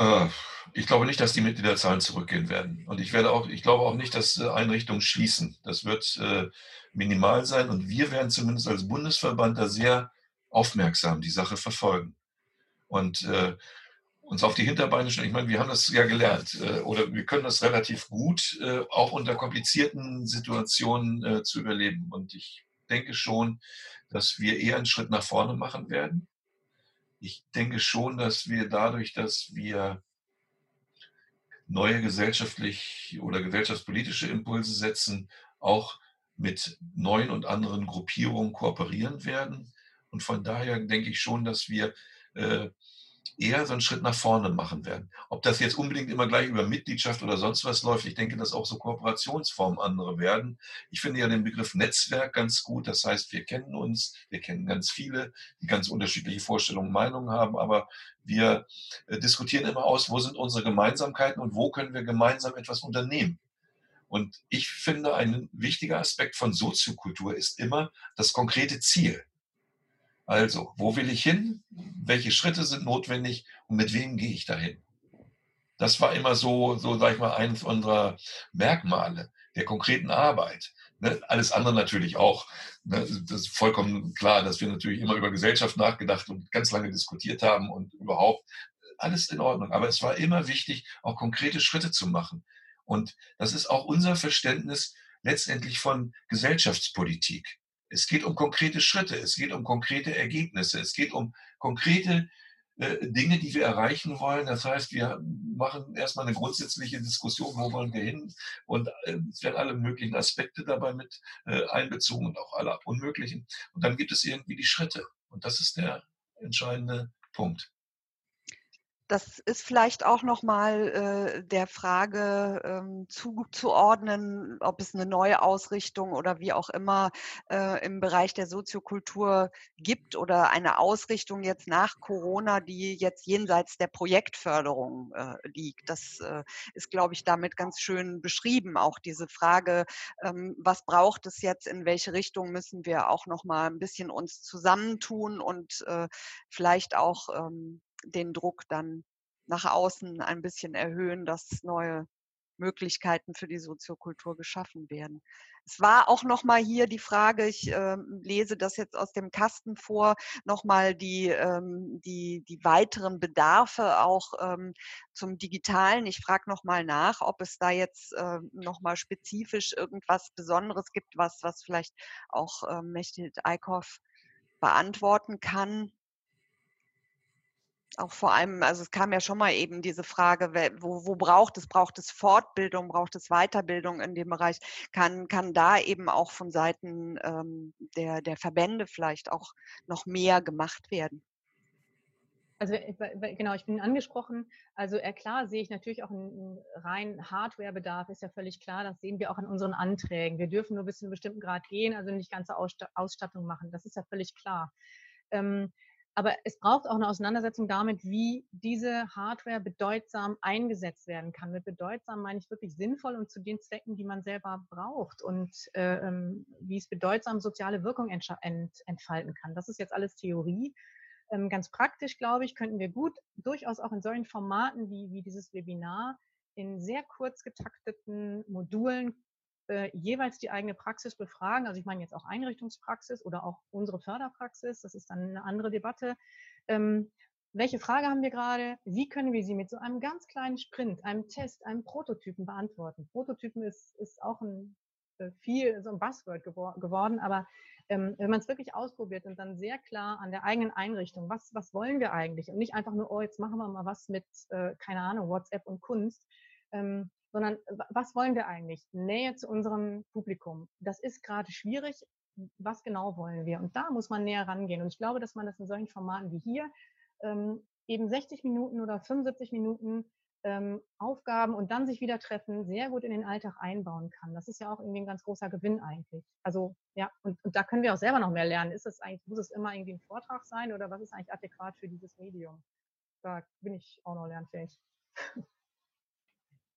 Äh, ich glaube nicht, dass die Mitgliederzahlen zurückgehen werden. Und ich werde auch, ich glaube auch nicht, dass äh, Einrichtungen schließen. Das wird äh, minimal sein. Und wir werden zumindest als Bundesverband da sehr aufmerksam die Sache verfolgen und uns auf die Hinterbeine stellen. Ich meine, wir haben das ja gelernt oder wir können das relativ gut auch unter komplizierten Situationen zu überleben. Und ich denke schon, dass wir eher einen Schritt nach vorne machen werden. Ich denke schon, dass wir dadurch, dass wir neue gesellschaftlich oder gesellschaftspolitische Impulse setzen, auch mit neuen und anderen Gruppierungen kooperieren werden. Und von daher denke ich schon, dass wir äh, eher so einen Schritt nach vorne machen werden. Ob das jetzt unbedingt immer gleich über Mitgliedschaft oder sonst was läuft, ich denke, dass auch so Kooperationsformen andere werden. Ich finde ja den Begriff Netzwerk ganz gut. Das heißt, wir kennen uns, wir kennen ganz viele, die ganz unterschiedliche Vorstellungen, Meinungen haben, aber wir äh, diskutieren immer aus, wo sind unsere Gemeinsamkeiten und wo können wir gemeinsam etwas unternehmen. Und ich finde, ein wichtiger Aspekt von Soziokultur ist immer das konkrete Ziel. Also, wo will ich hin? Welche Schritte sind notwendig und mit wem gehe ich dahin? Das war immer so, so sag ich mal, eines unserer Merkmale der konkreten Arbeit. Ne? Alles andere natürlich auch. Ne? Das ist vollkommen klar, dass wir natürlich immer über Gesellschaft nachgedacht und ganz lange diskutiert haben und überhaupt alles in Ordnung. Aber es war immer wichtig, auch konkrete Schritte zu machen. Und das ist auch unser Verständnis letztendlich von Gesellschaftspolitik. Es geht um konkrete Schritte, es geht um konkrete Ergebnisse, es geht um konkrete äh, Dinge, die wir erreichen wollen. Das heißt, wir machen erstmal eine grundsätzliche Diskussion, wo wollen wir hin? Und äh, es werden alle möglichen Aspekte dabei mit äh, einbezogen und auch alle unmöglichen. Und dann gibt es irgendwie die Schritte. Und das ist der entscheidende Punkt. Das ist vielleicht auch nochmal äh, der Frage ähm, zuzuordnen, ob es eine neue Ausrichtung oder wie auch immer äh, im Bereich der Soziokultur gibt oder eine Ausrichtung jetzt nach Corona, die jetzt jenseits der Projektförderung äh, liegt. Das äh, ist, glaube ich, damit ganz schön beschrieben. Auch diese Frage, ähm, was braucht es jetzt, in welche Richtung müssen wir auch nochmal ein bisschen uns zusammentun und äh, vielleicht auch ähm, den Druck dann nach außen ein bisschen erhöhen, dass neue Möglichkeiten für die Soziokultur geschaffen werden. Es war auch noch mal hier die Frage, ich äh, lese das jetzt aus dem Kasten vor, noch mal die, ähm, die, die weiteren Bedarfe auch ähm, zum Digitalen. Ich frage noch mal nach, ob es da jetzt äh, noch mal spezifisch irgendwas Besonderes gibt, was, was vielleicht auch äh, Mechthild Eickhoff beantworten kann auch vor allem, also es kam ja schon mal eben diese Frage, wo, wo braucht es, braucht es Fortbildung, braucht es Weiterbildung in dem Bereich, kann, kann da eben auch von Seiten ähm, der, der Verbände vielleicht auch noch mehr gemacht werden? Also genau, ich bin angesprochen. Also äh, klar sehe ich natürlich auch einen rein Hardwarebedarf, ist ja völlig klar. Das sehen wir auch in unseren Anträgen. Wir dürfen nur bis zu einem bestimmten Grad gehen, also nicht ganze Ausstattung machen. Das ist ja völlig klar. Ähm, aber es braucht auch eine Auseinandersetzung damit, wie diese Hardware bedeutsam eingesetzt werden kann. Mit bedeutsam meine ich wirklich sinnvoll und zu den Zwecken, die man selber braucht und äh, ähm, wie es bedeutsam soziale Wirkung ent entfalten kann. Das ist jetzt alles Theorie. Ähm, ganz praktisch, glaube ich, könnten wir gut durchaus auch in solchen Formaten wie, wie dieses Webinar in sehr kurz getakteten Modulen äh, jeweils die eigene Praxis befragen. Also ich meine jetzt auch Einrichtungspraxis oder auch unsere Förderpraxis. Das ist dann eine andere Debatte. Ähm, welche Frage haben wir gerade? Wie können wir sie mit so einem ganz kleinen Sprint, einem Test, einem Prototypen beantworten? Prototypen ist, ist auch ein äh, viel so ein Buzzword gewor geworden, aber ähm, wenn man es wirklich ausprobiert und dann sehr klar an der eigenen Einrichtung, was, was wollen wir eigentlich? Und nicht einfach nur, oh, jetzt machen wir mal was mit, äh, keine Ahnung, WhatsApp und Kunst, ähm, sondern was wollen wir eigentlich? Nähe zu unserem Publikum. Das ist gerade schwierig. Was genau wollen wir? Und da muss man näher rangehen. Und ich glaube, dass man das in solchen Formaten wie hier ähm, eben 60 Minuten oder 75 Minuten ähm, Aufgaben und dann sich wieder treffen, sehr gut in den Alltag einbauen kann. Das ist ja auch irgendwie ein ganz großer Gewinn eigentlich. Also ja, und, und da können wir auch selber noch mehr lernen. Ist es eigentlich, muss es immer irgendwie ein Vortrag sein oder was ist eigentlich adäquat für dieses Medium? Da bin ich auch noch lernfähig.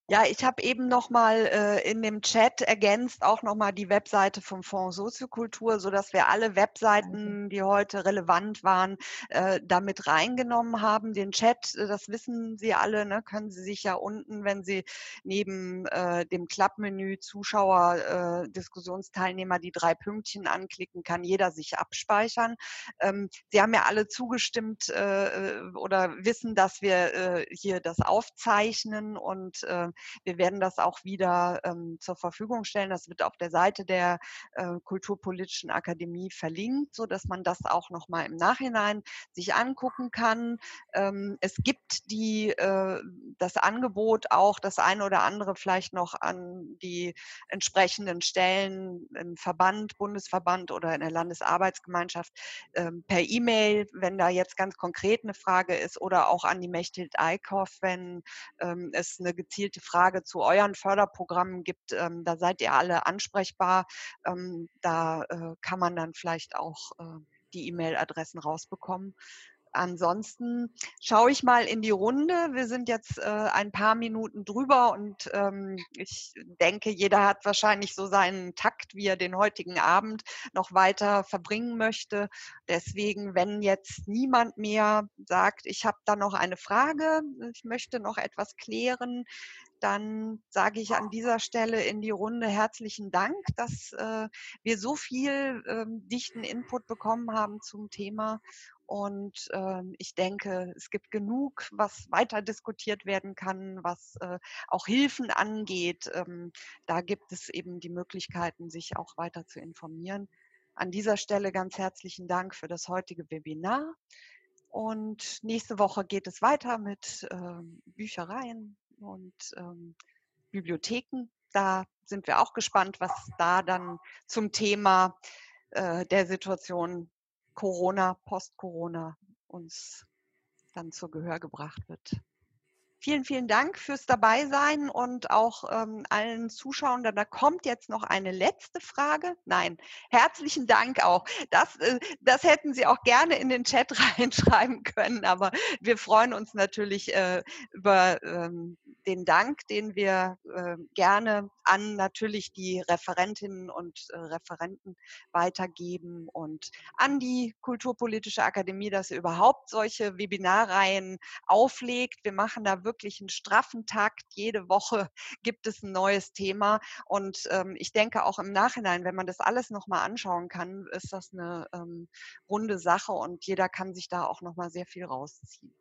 Ja, ich habe eben noch mal äh, in dem Chat ergänzt auch noch mal die Webseite vom Fonds Soziokultur, so dass wir alle Webseiten, die heute relevant waren, äh, damit reingenommen haben. Den Chat, äh, das wissen Sie alle, ne, können Sie sich ja unten, wenn Sie neben äh, dem Klappmenü Zuschauer, äh, Diskussionsteilnehmer die drei Pünktchen anklicken, kann jeder sich abspeichern. Ähm, Sie haben ja alle zugestimmt äh oder wissen, dass wir äh, hier das aufzeichnen und äh, wir werden das auch wieder ähm, zur Verfügung stellen. Das wird auf der Seite der äh, Kulturpolitischen Akademie verlinkt, so dass man das auch noch mal im Nachhinein sich angucken kann. Ähm, es gibt die, äh, das Angebot auch das eine oder andere vielleicht noch an die entsprechenden Stellen im Verband, Bundesverband oder in der Landesarbeitsgemeinschaft ähm, per E-Mail, wenn da jetzt ganz konkret eine Frage ist oder auch an die Mechthild Eickhoff, wenn ähm, es eine gezielte Frage zu euren Förderprogrammen gibt, ähm, da seid ihr alle ansprechbar. Ähm, da äh, kann man dann vielleicht auch äh, die E-Mail-Adressen rausbekommen. Ansonsten schaue ich mal in die Runde. Wir sind jetzt äh, ein paar Minuten drüber und ähm, ich denke, jeder hat wahrscheinlich so seinen Takt, wie er den heutigen Abend noch weiter verbringen möchte. Deswegen, wenn jetzt niemand mehr sagt, ich habe da noch eine Frage, ich möchte noch etwas klären, dann sage ich an dieser Stelle in die Runde herzlichen Dank, dass äh, wir so viel ähm, dichten Input bekommen haben zum Thema. Und ähm, ich denke, es gibt genug, was weiter diskutiert werden kann, was äh, auch Hilfen angeht. Ähm, da gibt es eben die Möglichkeiten, sich auch weiter zu informieren. An dieser Stelle ganz herzlichen Dank für das heutige Webinar. Und nächste Woche geht es weiter mit äh, Büchereien, und ähm, Bibliotheken. Da sind wir auch gespannt, was da dann zum Thema äh, der Situation Corona, Post-Corona uns dann zur Gehör gebracht wird. Vielen, vielen Dank fürs Dabeisein und auch ähm, allen Zuschauern. Da kommt jetzt noch eine letzte Frage. Nein, herzlichen Dank auch. Das, äh, das hätten Sie auch gerne in den Chat reinschreiben können, aber wir freuen uns natürlich äh, über ähm, den Dank, den wir äh, gerne an natürlich die Referentinnen und äh, Referenten weitergeben und an die Kulturpolitische Akademie, dass sie überhaupt solche Webinarreihen auflegt. Wir machen da wirklich einen straffen Takt. Jede Woche gibt es ein neues Thema. Und ähm, ich denke auch im Nachhinein, wenn man das alles nochmal anschauen kann, ist das eine ähm, runde Sache und jeder kann sich da auch nochmal sehr viel rausziehen.